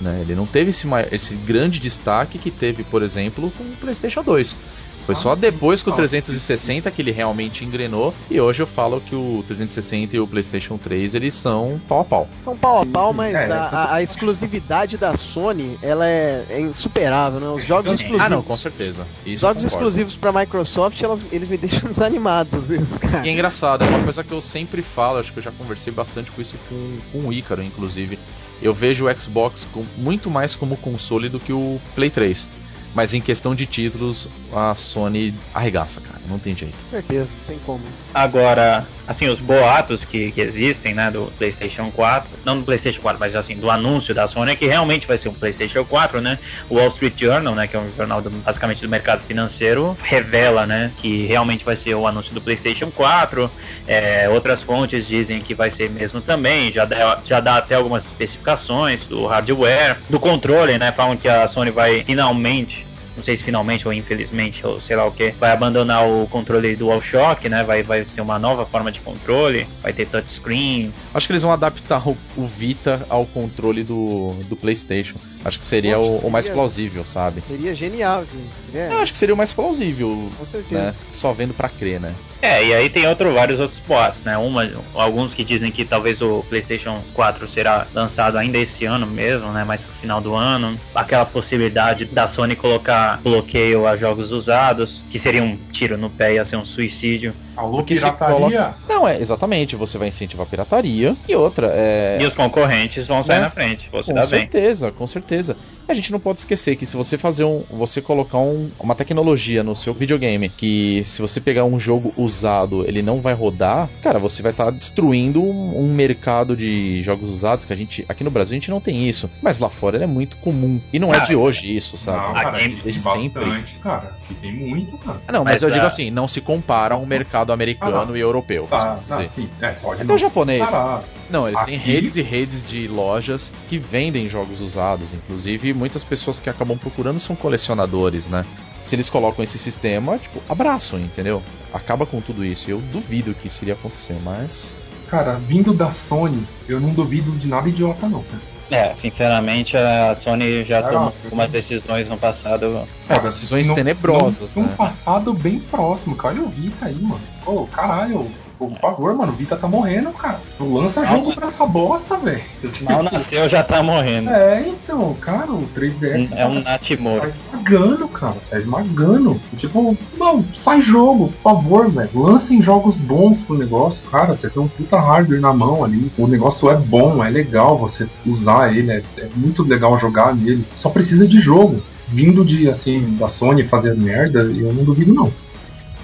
né? Ele não teve esse, esse grande destaque que teve, por exemplo, com o PlayStation 2. Foi Ah, só sim. depois com o Ah, 360 que ele realmente engrenou. E hoje eu falo que o 360 e o PlayStation 3 eles são pau a pau. São pau a pau, mas É, a, a- exclusividade da Sony, ela é, é insuperável, né? Os jogos Ah, exclusivos. Ah, não, com certeza. Isso eu Jogos concordo. exclusivos pra Microsoft, elas, eles me deixam desanimados às vezes, cara. E é engraçado, é uma coisa que eu sempre falo, acho que eu já conversei bastante com isso com, com o Ícaro, inclusive. Eu vejo o Xbox com- muito mais como console do que o Play 3. Mas em questão de títulos, a Sony arregaça, cara. Não tem jeito. Com certeza, não tem como. Agora, assim, os boatos que, que existem, né, do PlayStation 4, não do PlayStation 4, mas assim, do anúncio da Sony é que realmente vai ser um PlayStation 4, né? O Wall Street Journal, né, que é um jornal do, basicamente do mercado financeiro, revela, né, que realmente vai ser o anúncio do PlayStation 4. É, outras fontes dizem que vai ser mesmo também, já dá, já dá até algumas especificações do hardware, do controle, né? Falam que a Sony vai finalmente não sei se finalmente ou infelizmente, ou sei lá o que, vai abandonar o controle do DualShock, né? Vai, vai ser uma nova forma de controle, vai ter touchscreen. Acho que eles vão adaptar o, o Vita ao controle do, do PlayStation. Acho que seria, Poxa, o, seria- o mais plausível, sabe? Seria genial, gente. Seria- Eu acho que seria o mais plausível, Com certeza. né? Só vendo pra crer, né? É, e aí tem outro, vários outros boatos, né? Uma, alguns que dizem que talvez o PlayStation 4 será lançado ainda esse ano mesmo, né? Mais pro final do ano. Aquela possibilidade da Sony colocar bloqueio a jogos usados, que seria um tiro no pé, ia ser um suicídio. Alô, se pirataria? coloca- Não, é, exatamente. Você vai incentivar a pirataria. E outra, é. E os concorrentes vão sair Né? na frente, você Com dá bem. certeza, com certeza. E a gente não pode esquecer que se você fazer um. Você colocar um- uma tecnologia no seu videogame que se você pegar um jogo usado, ele não vai rodar, cara, você vai estar destruindo um, um mercado de jogos usados que a gente. Aqui no Brasil a gente não tem isso. Mas lá fora ele é muito comum. E não é Ah, de hoje isso, Não, sabe? cara, Aqui- tem desde bastante, cara. Aqui tem muito, cara. Ah, não, mas, Mas, eu digo ah, assim, não se compara a um mercado americano Ah, e europeu. Tá, vamos tá, dizer. sim. É, pode Até não o japonês. comparar. Não, eles têm Aqui- redes e redes de lojas que vendem jogos usados. Inclusive, muitas pessoas que acabam procurando são colecionadores, né? Se eles colocam esse sistema, tipo, abraçam, entendeu? Acaba com tudo isso. Eu duvido que isso iria acontecer, mas. Cara, vindo da Sony, eu não duvido de nada idiota, não, cara. É, sinceramente, a Sony já Ah, tomou não. algumas decisões no passado. É, decisões Num- tenebrosas, num né? passado bem próximo, cara. Olha o Vita aí, mano. Ô, caralho, por favor, mano, o Vita tá morrendo, cara. Não lança jogo pra essa bosta, velho. Mal nasceu, já tá morrendo. É, então, cara, o 3DS É um tá, Natimoro. tá esmagando, cara. Tá esmagando. Tipo, não, sai jogo, por favor, velho. Lancem jogos bons pro negócio. Cara, você tem um puta hardware na mão ali. O negócio é bom, é legal você usar ele. É, é muito legal jogar nele. Só precisa de jogo. Vindo de, assim, da Sony fazer merda, eu não duvido, não.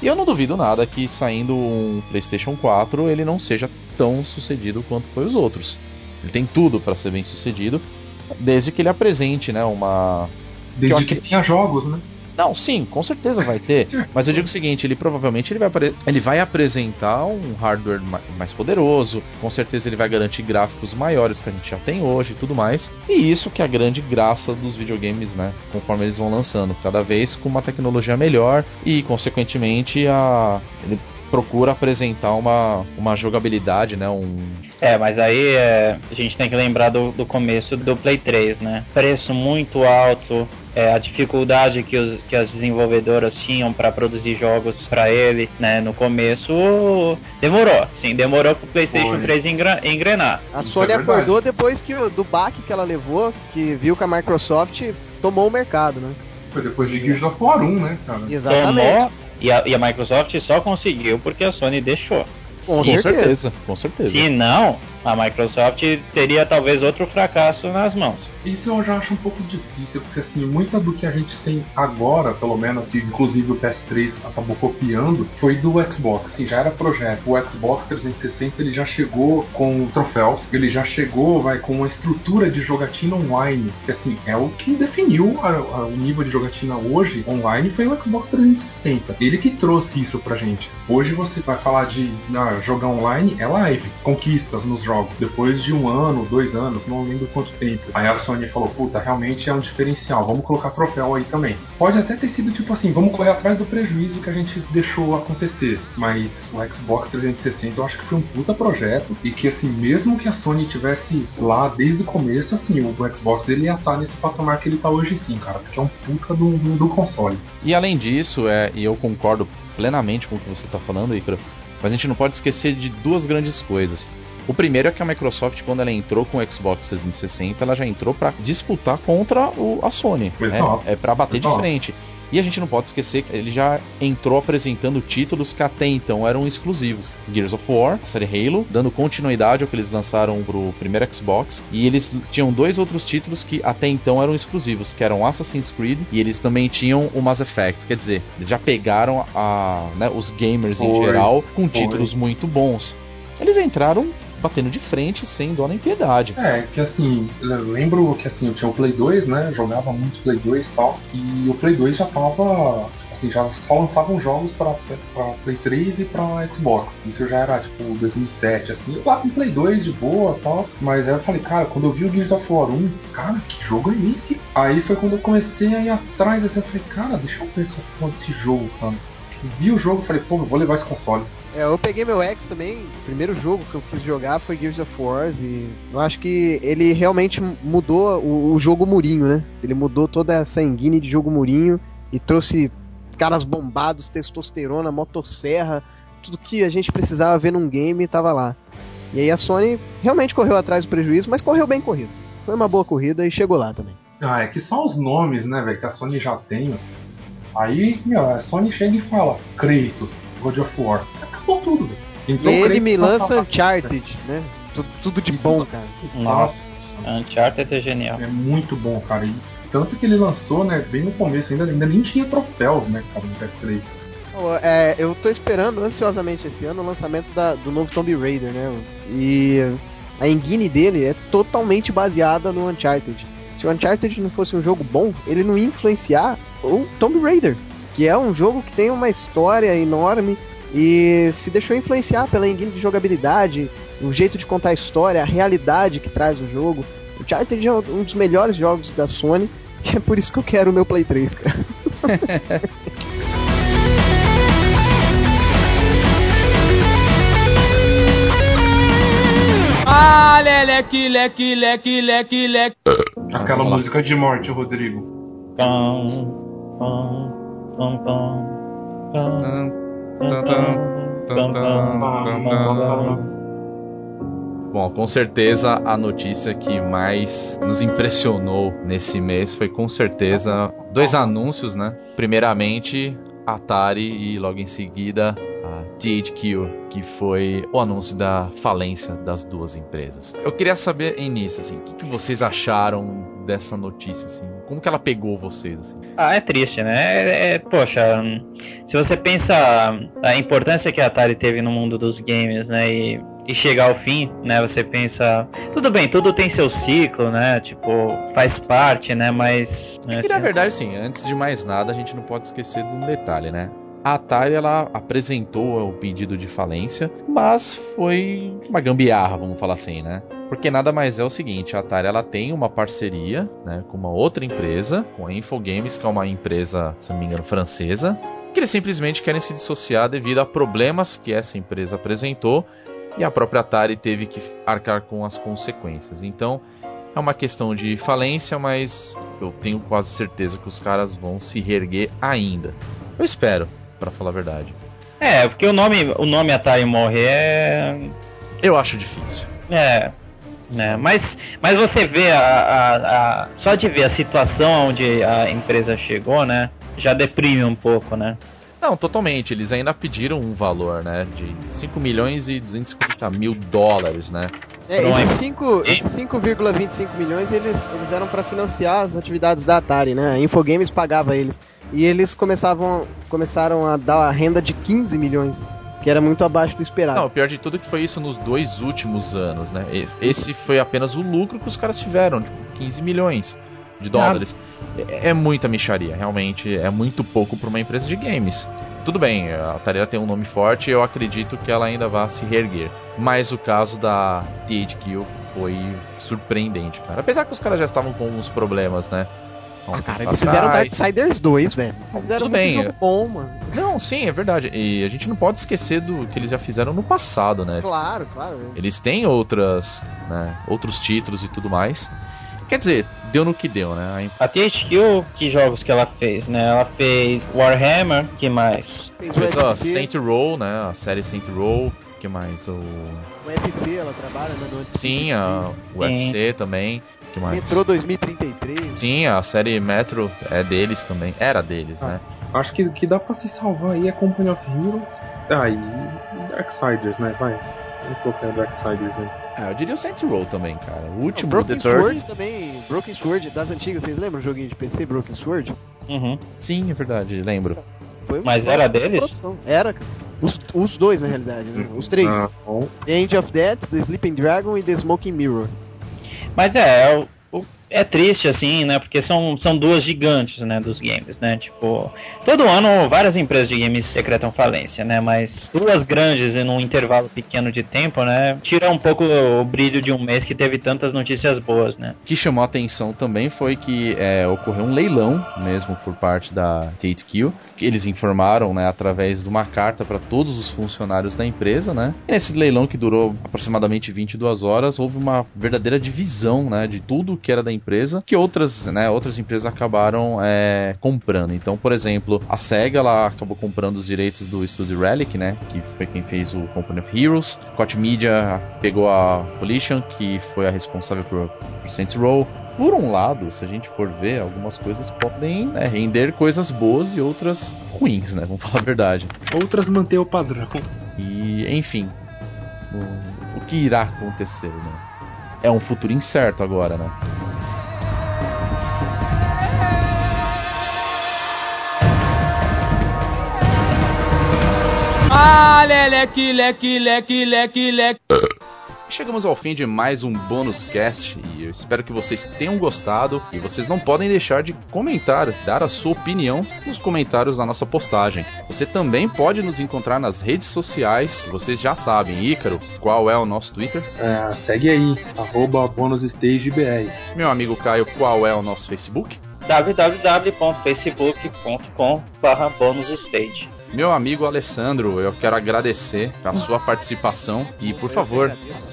E eu não duvido nada que saindo um PlayStation 4 ele não seja tão sucedido quanto foi os outros. Ele tem tudo pra ser bem sucedido, desde que ele apresente, né, uma Desde que tenha jogos, né? Não, sim, com certeza vai ter. Mas eu digo o seguinte, ele provavelmente ele vai, apre- ele vai apresentar um hardware ma- mais poderoso, com certeza ele vai garantir gráficos maiores que a gente já tem hoje e tudo mais. E isso que é a grande graça dos videogames, né? Conforme eles vão lançando, cada vez com uma tecnologia melhor e, consequentemente, a ele procura apresentar uma, uma jogabilidade, né? Um, É, mas aí é, a gente tem que lembrar do, do começo do Play 3, né? Preço muito alto, é, a dificuldade que, os, que as desenvolvedoras tinham para produzir jogos para ele, né? No começo demorou, sim, demorou pro PlayStation Foi. 3 engra- engrenar. A Isso Sony é acordou depois que do baque que ela levou, que viu que a Microsoft tomou o mercado, né? Foi depois de Gears of War 1, né, cara? Exatamente. Tomou e a, e a Microsoft só conseguiu porque a Sony deixou. Com, com certeza. certeza, com certeza. Se não, a Microsoft teria talvez outro fracasso nas mãos. Isso eu já acho um pouco difícil, porque assim, muito do que a gente tem agora, pelo menos, que inclusive o PS3 acabou copiando, foi do Xbox. Assim, já era projeto. O Xbox 360 ele já chegou com troféus, ele já chegou, vai, com uma estrutura de jogatina online. Que assim, é o que definiu a- a- o nível de jogatina hoje online foi o Xbox 360. Ele que trouxe isso pra gente. Hoje você vai falar de ah, jogar online, é live, conquistas nos jogos. Depois de um ano, dois anos, não lembro quanto tempo. Aí a Sony falou, puta, realmente é um diferencial, vamos colocar troféu aí também. Pode até ter sido tipo assim, vamos correr atrás do prejuízo que a gente deixou acontecer. Mas o Xbox 360 eu acho que foi um puta projeto e que assim, mesmo que a Sony tivesse lá desde o começo, assim, o Xbox ele ia estar nesse patamar que ele tá hoje sim, cara, porque é um puta do, do, console. E além disso, é, e eu concordo plenamente com o que você está falando, Icaro, mas a gente não pode esquecer de duas grandes coisas. O primeiro é que a Microsoft, quando ela entrou com o Xbox 360, ela já entrou para disputar contra o- a Sony. né? É para bater de Exato. frente. E a gente não pode esquecer que ele já entrou apresentando títulos que até então eram exclusivos. Gears of War, a série Halo, dando continuidade ao que eles lançaram pro primeiro Xbox. E eles tinham dois outros títulos que até então eram exclusivos, que eram Assassin's Creed e eles também tinham o Mass Effect. Quer dizer, eles já pegaram a, né, os gamers em geral com títulos muito bons. Eles entraram batendo de frente, sem dó nem piedade. É, que assim, eu lembro que assim, eu tinha o Play 2, né? Jogava muito Play 2 e tal. E o Play 2 já tava. Assim, já só lançavam jogos pra Play 3 e pra Xbox. Isso já era tipo 2007, assim. Eu lá com Play 2 de boa tal. Mas aí eu falei, cara, quando eu vi o Gears of War 1, cara, que jogo é esse? Aí foi quando eu comecei a ir atrás, assim, eu falei, cara, deixa eu ver essa porra desse jogo, cara. Vi o jogo e falei, pô, eu vou levar esse console. É, eu peguei meu X também, o primeiro jogo que eu quis jogar foi Gears of War e eu acho que ele realmente mudou o, o jogo murinho, né? Ele mudou toda essa enguine de jogo murinho e trouxe caras bombados, testosterona, motosserra, tudo que a gente precisava ver num game tava lá. E aí a Sony realmente correu atrás do prejuízo, mas correu bem corrido. Foi uma boa corrida e chegou lá também. Ah, é que só os nomes, né, velho, que a Sony já tem. Aí, meu, a Sony chega e fala, Kratos, God of War. Acabou tudo, velho. E Entrou ele me lança sala. Uncharted, né? Tudo, tudo de bom, cara. Nossa, Uncharted é genial. É muito bom, cara. E tanto que ele lançou, né, bem no começo, ainda, ainda nem tinha troféus, né, cara, no PS3. Pô, é, eu tô esperando ansiosamente esse ano o lançamento da- do novo Tomb Raider, né? E a engine dele é totalmente baseada no Uncharted. Se o Uncharted não fosse um jogo bom, ele não ia influenciar o Tomb Raider, que é um jogo que tem uma história enorme e se deixou influenciar pela engine de jogabilidade, o jeito de contar a história, a realidade que traz o jogo. O Uncharted é um dos melhores jogos da Sony e é por isso que eu quero o meu Play 3, cara. Ah, leleque, leque, leque, leque, leque. Aquela música de morte, Rodrigo. Pam, pam, Bom, com certeza a notícia que mais nos impressionou nesse mês foi com certeza dois anúncios, né? Primeiramente, Atari e logo em seguida THQ, que foi o anúncio da falência das duas empresas. Eu queria saber início assim, o que, que vocês acharam dessa notícia assim? Como que ela pegou vocês assim? Ah, é triste, né? É, é, poxa, se você pensa a importância que a Atari teve no mundo dos games, né? E, e chegar ao fim, né? Você pensa, tudo bem, tudo tem seu ciclo, né? Tipo, faz parte, né? Mas. É né, que na verdade, sim, antes de mais nada, a gente não pode esquecer de um detalhe, né? A Atari ela apresentou o pedido de falência, mas foi uma gambiarra, vamos falar assim, né? Porque nada mais é o seguinte, a Atari ela tem uma parceria, né, com uma outra empresa, com a Infogames, que é uma empresa, se não me engano, francesa, que eles simplesmente querem se dissociar devido a problemas que essa empresa apresentou e a própria Atari teve que arcar com as consequências. Então, é uma questão de falência, mas eu tenho quase certeza que os caras vão se reerguer ainda. Eu espero, pra falar a verdade. É, porque o nome, o nome Atari morre é. Eu acho difícil. É. Né? Mas, mas você vê a, a, a- Só de ver a situação onde a empresa chegou, né? Já deprime um pouco, né? Não, totalmente. Eles ainda pediram um valor, né? De 5 milhões e 250 mil dólares, né? É, Pronto. esses cinco- esses 5,25 milhões eles, eles eram para financiar as atividades da Atari, né? A Infogames pagava eles. E eles começavam, começaram a dar a renda de 15 milhões, que era muito abaixo do esperado. Não, o pior de tudo é que foi isso nos dois últimos anos, né? E- Esse foi apenas o lucro que os caras tiveram, tipo, 15 milhões de dólares. É, é muita micharia, realmente. É muito pouco para uma empresa de games. Tudo bem, a Atari ela tem um nome forte eu acredito que ela ainda vai se reerguer. Mas o caso da THQ foi surpreendente, cara. Apesar que os caras já estavam com alguns problemas, né? Ah, cara, eles fizeram Darksiders 2, velho. Fizeram Tudo muito bem, jogo bom, mano. Não, sim, é verdade. E a gente não pode esquecer do que eles já fizeram no passado, né? Claro, claro. Eles têm outras, né, outros títulos e tudo mais. Quer dizer, deu no que deu, né? A THQ, que jogos que ela fez, né? Ela fez Warhammer, que mais? Fez A fez o a Saint Row, né? A série Saint Row. que mais? O o UFC ela trabalha, né? Sim, a o UFC também. Que mais? Metrô 2033. Sim, a série Metro é deles também. Era deles, né? Acho que o que dá pra se salvar aí é Company of Heroes. Ah, e Darksiders, né? Vai. Vamos colocar Darksiders aí. Ah, eu diria o Saints Row também, cara. O O último, Broken The Third. Sword também. Broken Sword das antigas. Vocês lembram o joguinho de PC Broken Sword? Uhum. Sim, é verdade, lembro. Foi Mas era deles? produção. Era, cara. Os, os dois, na realidade, né? Os três. Ah, bom. The End of Death, The Sleeping Dragon e The Smoking Mirror. Mas é, o- é triste assim, né? Porque são, são duas gigantes, né, dos games, né? Tipo, todo ano várias empresas de games secretam falência, né? Mas duas grandes em um intervalo pequeno de tempo, né? Tira um pouco o brilho de um mês que teve tantas notícias boas, né? O que chamou a atenção também foi que é, ocorreu um leilão mesmo por parte da que Eles informaram, né, através de uma carta para todos os funcionários da empresa, né? E nesse leilão que durou aproximadamente 22 horas, houve uma verdadeira divisão, né, de tudo que era da empresa, que outras, né, outras empresas acabaram é, comprando. Então, por exemplo, a Sega ela acabou comprando os direitos do estúdio Relic, né, que foi quem fez o Company of Heroes. Koch Media pegou a Volition, que foi a responsável por, por Saints Row. Por um lado, se a gente for ver, algumas coisas podem né, render coisas boas e outras ruins, né? Vamos falar a verdade. Outras mantêm o padrão. E, enfim, o, o que irá acontecer, né? É um futuro incerto agora, né? Ah, leleque, leque, leque, leque, leque. Chegamos ao fim de mais um bônus cast e eu espero que vocês tenham gostado e vocês não podem deixar de comentar, dar a sua opinião nos comentários da nossa postagem. Você também pode nos encontrar nas redes sociais, vocês já sabem, Ícaro, qual é o nosso Twitter? É, segue aí, arroba bonusstagebr. Meu amigo Caio, qual é o nosso Facebook? www.facebook.com barra bonusstage Meu amigo Alessandro, eu quero agradecer a sua participação e, por favor,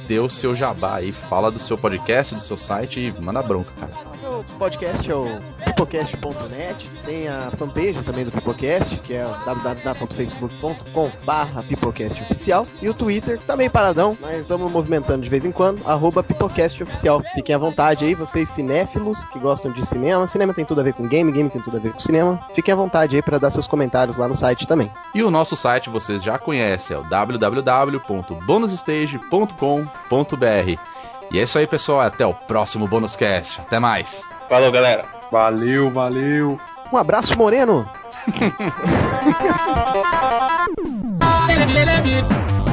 dê o seu jabá aí, fala do seu podcast, do seu site e manda bronca, cara. O podcast é o pipocast.net, tem a fanpage também do Pipocast, que é www.facebook.com barra pipocastoficial, e o Twitter, também paradão, mas estamos movimentando de vez em quando, arroba pipocastoficial. Fiquem à vontade aí, vocês cinéfilos que gostam de cinema, cinema tem tudo a ver com game, game tem tudo a ver com cinema, fiquem à vontade aí para dar seus comentários lá no site também. E o nosso site vocês já conhecem, é o www.bonusstage.com.br. E é isso aí, pessoal, até o próximo Bônus Cast. Até mais. Falou, galera! Valeu, valeu. Um abraço, Moreno!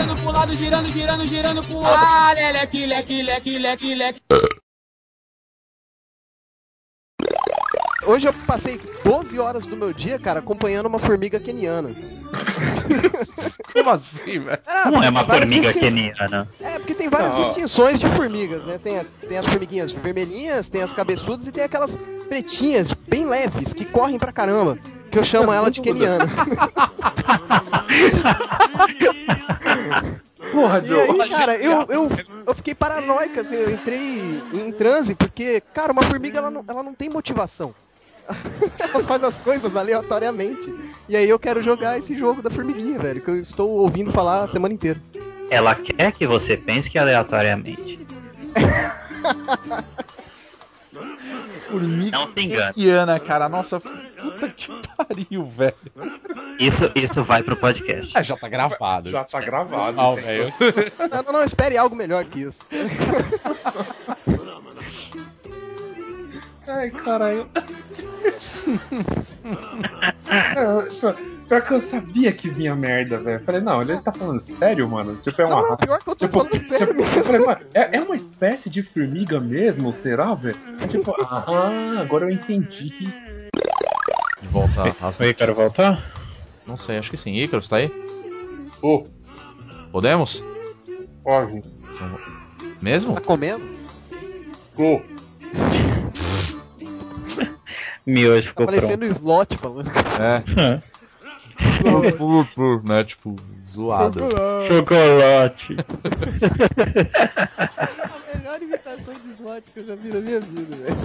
girando, pro lado, girando, girando, girando pro ar. Leque, leque, leque, leque, leque. Hoje eu passei 12 horas do meu dia, cara, acompanhando uma formiga keniana. Como assim, velho? Ah, Não é uma formiga distin- keniana. É, porque tem várias Não. distinções de formigas, né? Tem, a- tem as formiguinhas vermelhinhas, tem as cabeçudas e tem aquelas pretinhas, bem leves, que correm pra caramba. Que eu chamo ela de keniana. Porra, E Joe. aí, cara, eu, eu, eu fiquei paranoica, assim, eu entrei em transe, porque, cara, uma formiga ela não, ela não tem motivação. ela faz as coisas aleatoriamente. E aí eu quero jogar esse jogo da formiguinha, velho, que eu estou ouvindo falar a semana inteira. Ela quer que você pense que aleatoriamente. Formiga Não se engane. Ana, cara. Nossa, puta que pariu, velho. Isso, isso vai pro podcast. Ah, já tá gravado. Já tá gravado. Tem velho. Não, não, não, espere algo melhor que isso. Ai, caralho. Pior que eu sabia que vinha merda, velho. Falei, não, ele tá falando sério, mano? Tipo, é uma. Não, não, pior que eu tô Tipo, falando sério tipo, mesmo. eu falei, mano, é, é uma espécie de formiga mesmo, será, velho? É Tipo, ah, agora eu entendi. De volta às Oi, quero voltar? Não sei, acho que sim. Ícaro, tá aí? Ô, Podemos? pode. Mesmo? Tá comendo? Ô, Miojo Tá ficou pronto. parecendo slot falando. É. né? Tipo, zoado. Chocolate. A melhor imitação de slot que eu já vi na minha vida, velho.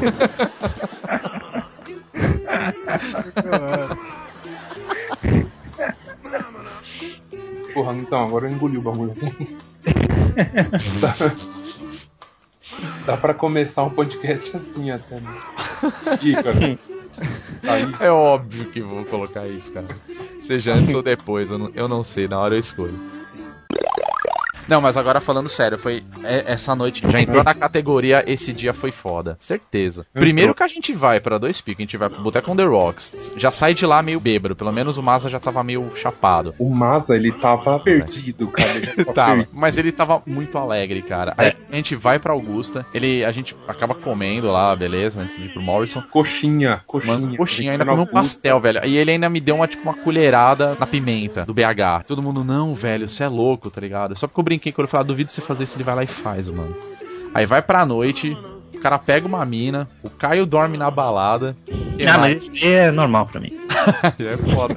Porra, então, agora eu engoli o bagulho. dá, pra começar um podcast assim até, né? Cara. Aí, É óbvio que vou colocar isso, cara. Seja antes ou depois, eu não, eu não sei, na hora eu escolho. Não, mas agora falando sério, foi é- essa noite já entrou na categoria esse dia foi foda, certeza. Primeiro que a gente vai pra dois picos, a gente vai pro Boteco on the Rocks, já sai de lá meio bêbado, pelo menos o Maza já tava meio chapado. o Maza, ele tava perdido, cara. Ele tava perdido. mas ele tava muito alegre, cara. Aí a gente vai pra Augusta, ele a gente acaba comendo lá, beleza, antes de ir pro Morrison. Coxinha, coxinha. Mano, coxinha, ainda comeu um pastel, velho. E ele ainda me deu uma, tipo, uma colherada na pimenta do BH. Todo mundo, não, velho, você é louco, tá ligado? Só porque eu brinquei ele, eu falei, ah, duvido você fazer isso, ele vai lá e faz, mano. Aí vai pra noite, o cara pega uma mina, o Caio dorme na balada. Ah, mais? mas é normal pra mim. é foda.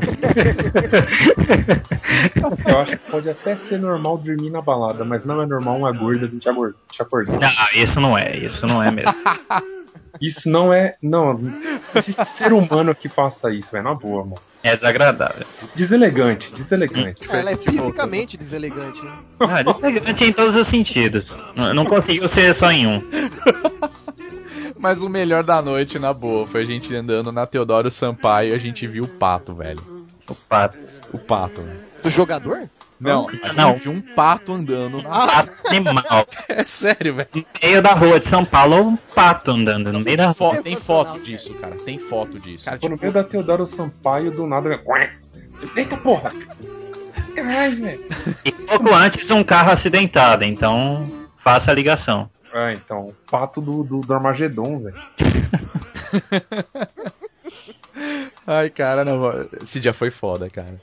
Eu acho que pode até ser normal dormir na balada, mas não é normal uma gorda. Te acordar. Não, isso não é, isso não é mesmo. Isso não é. Não, não existe ser humano que faça isso, velho. Na boa, mano. É desagradável. Deselegante, deselegante. Ela é fisicamente deselegante, né? Ah, deselegante em todos os sentidos. Não não conseguiu ser só em um. Mas o melhor da noite, na boa, foi a gente andando na Teodoro Sampaio e a gente viu o pato, velho. O pato. O pato, velho. Do jogador? Não, Não. viu um pato andando. Pato animal. É sério, velho. No meio da rua de São Paulo, um pato andando no meio da rua. Tem foto disso, cara. Tem foto disso. Cara, Tipo, no meio da Teodoro Sampaio, do nada. Ué. Eita porra! Ai, velho. E pouco antes, um carro acidentado, então faça a ligação. Ah, então. o Pato do, do, do Armagedon, velho. Ai, cara, não. Esse dia foi foda, cara.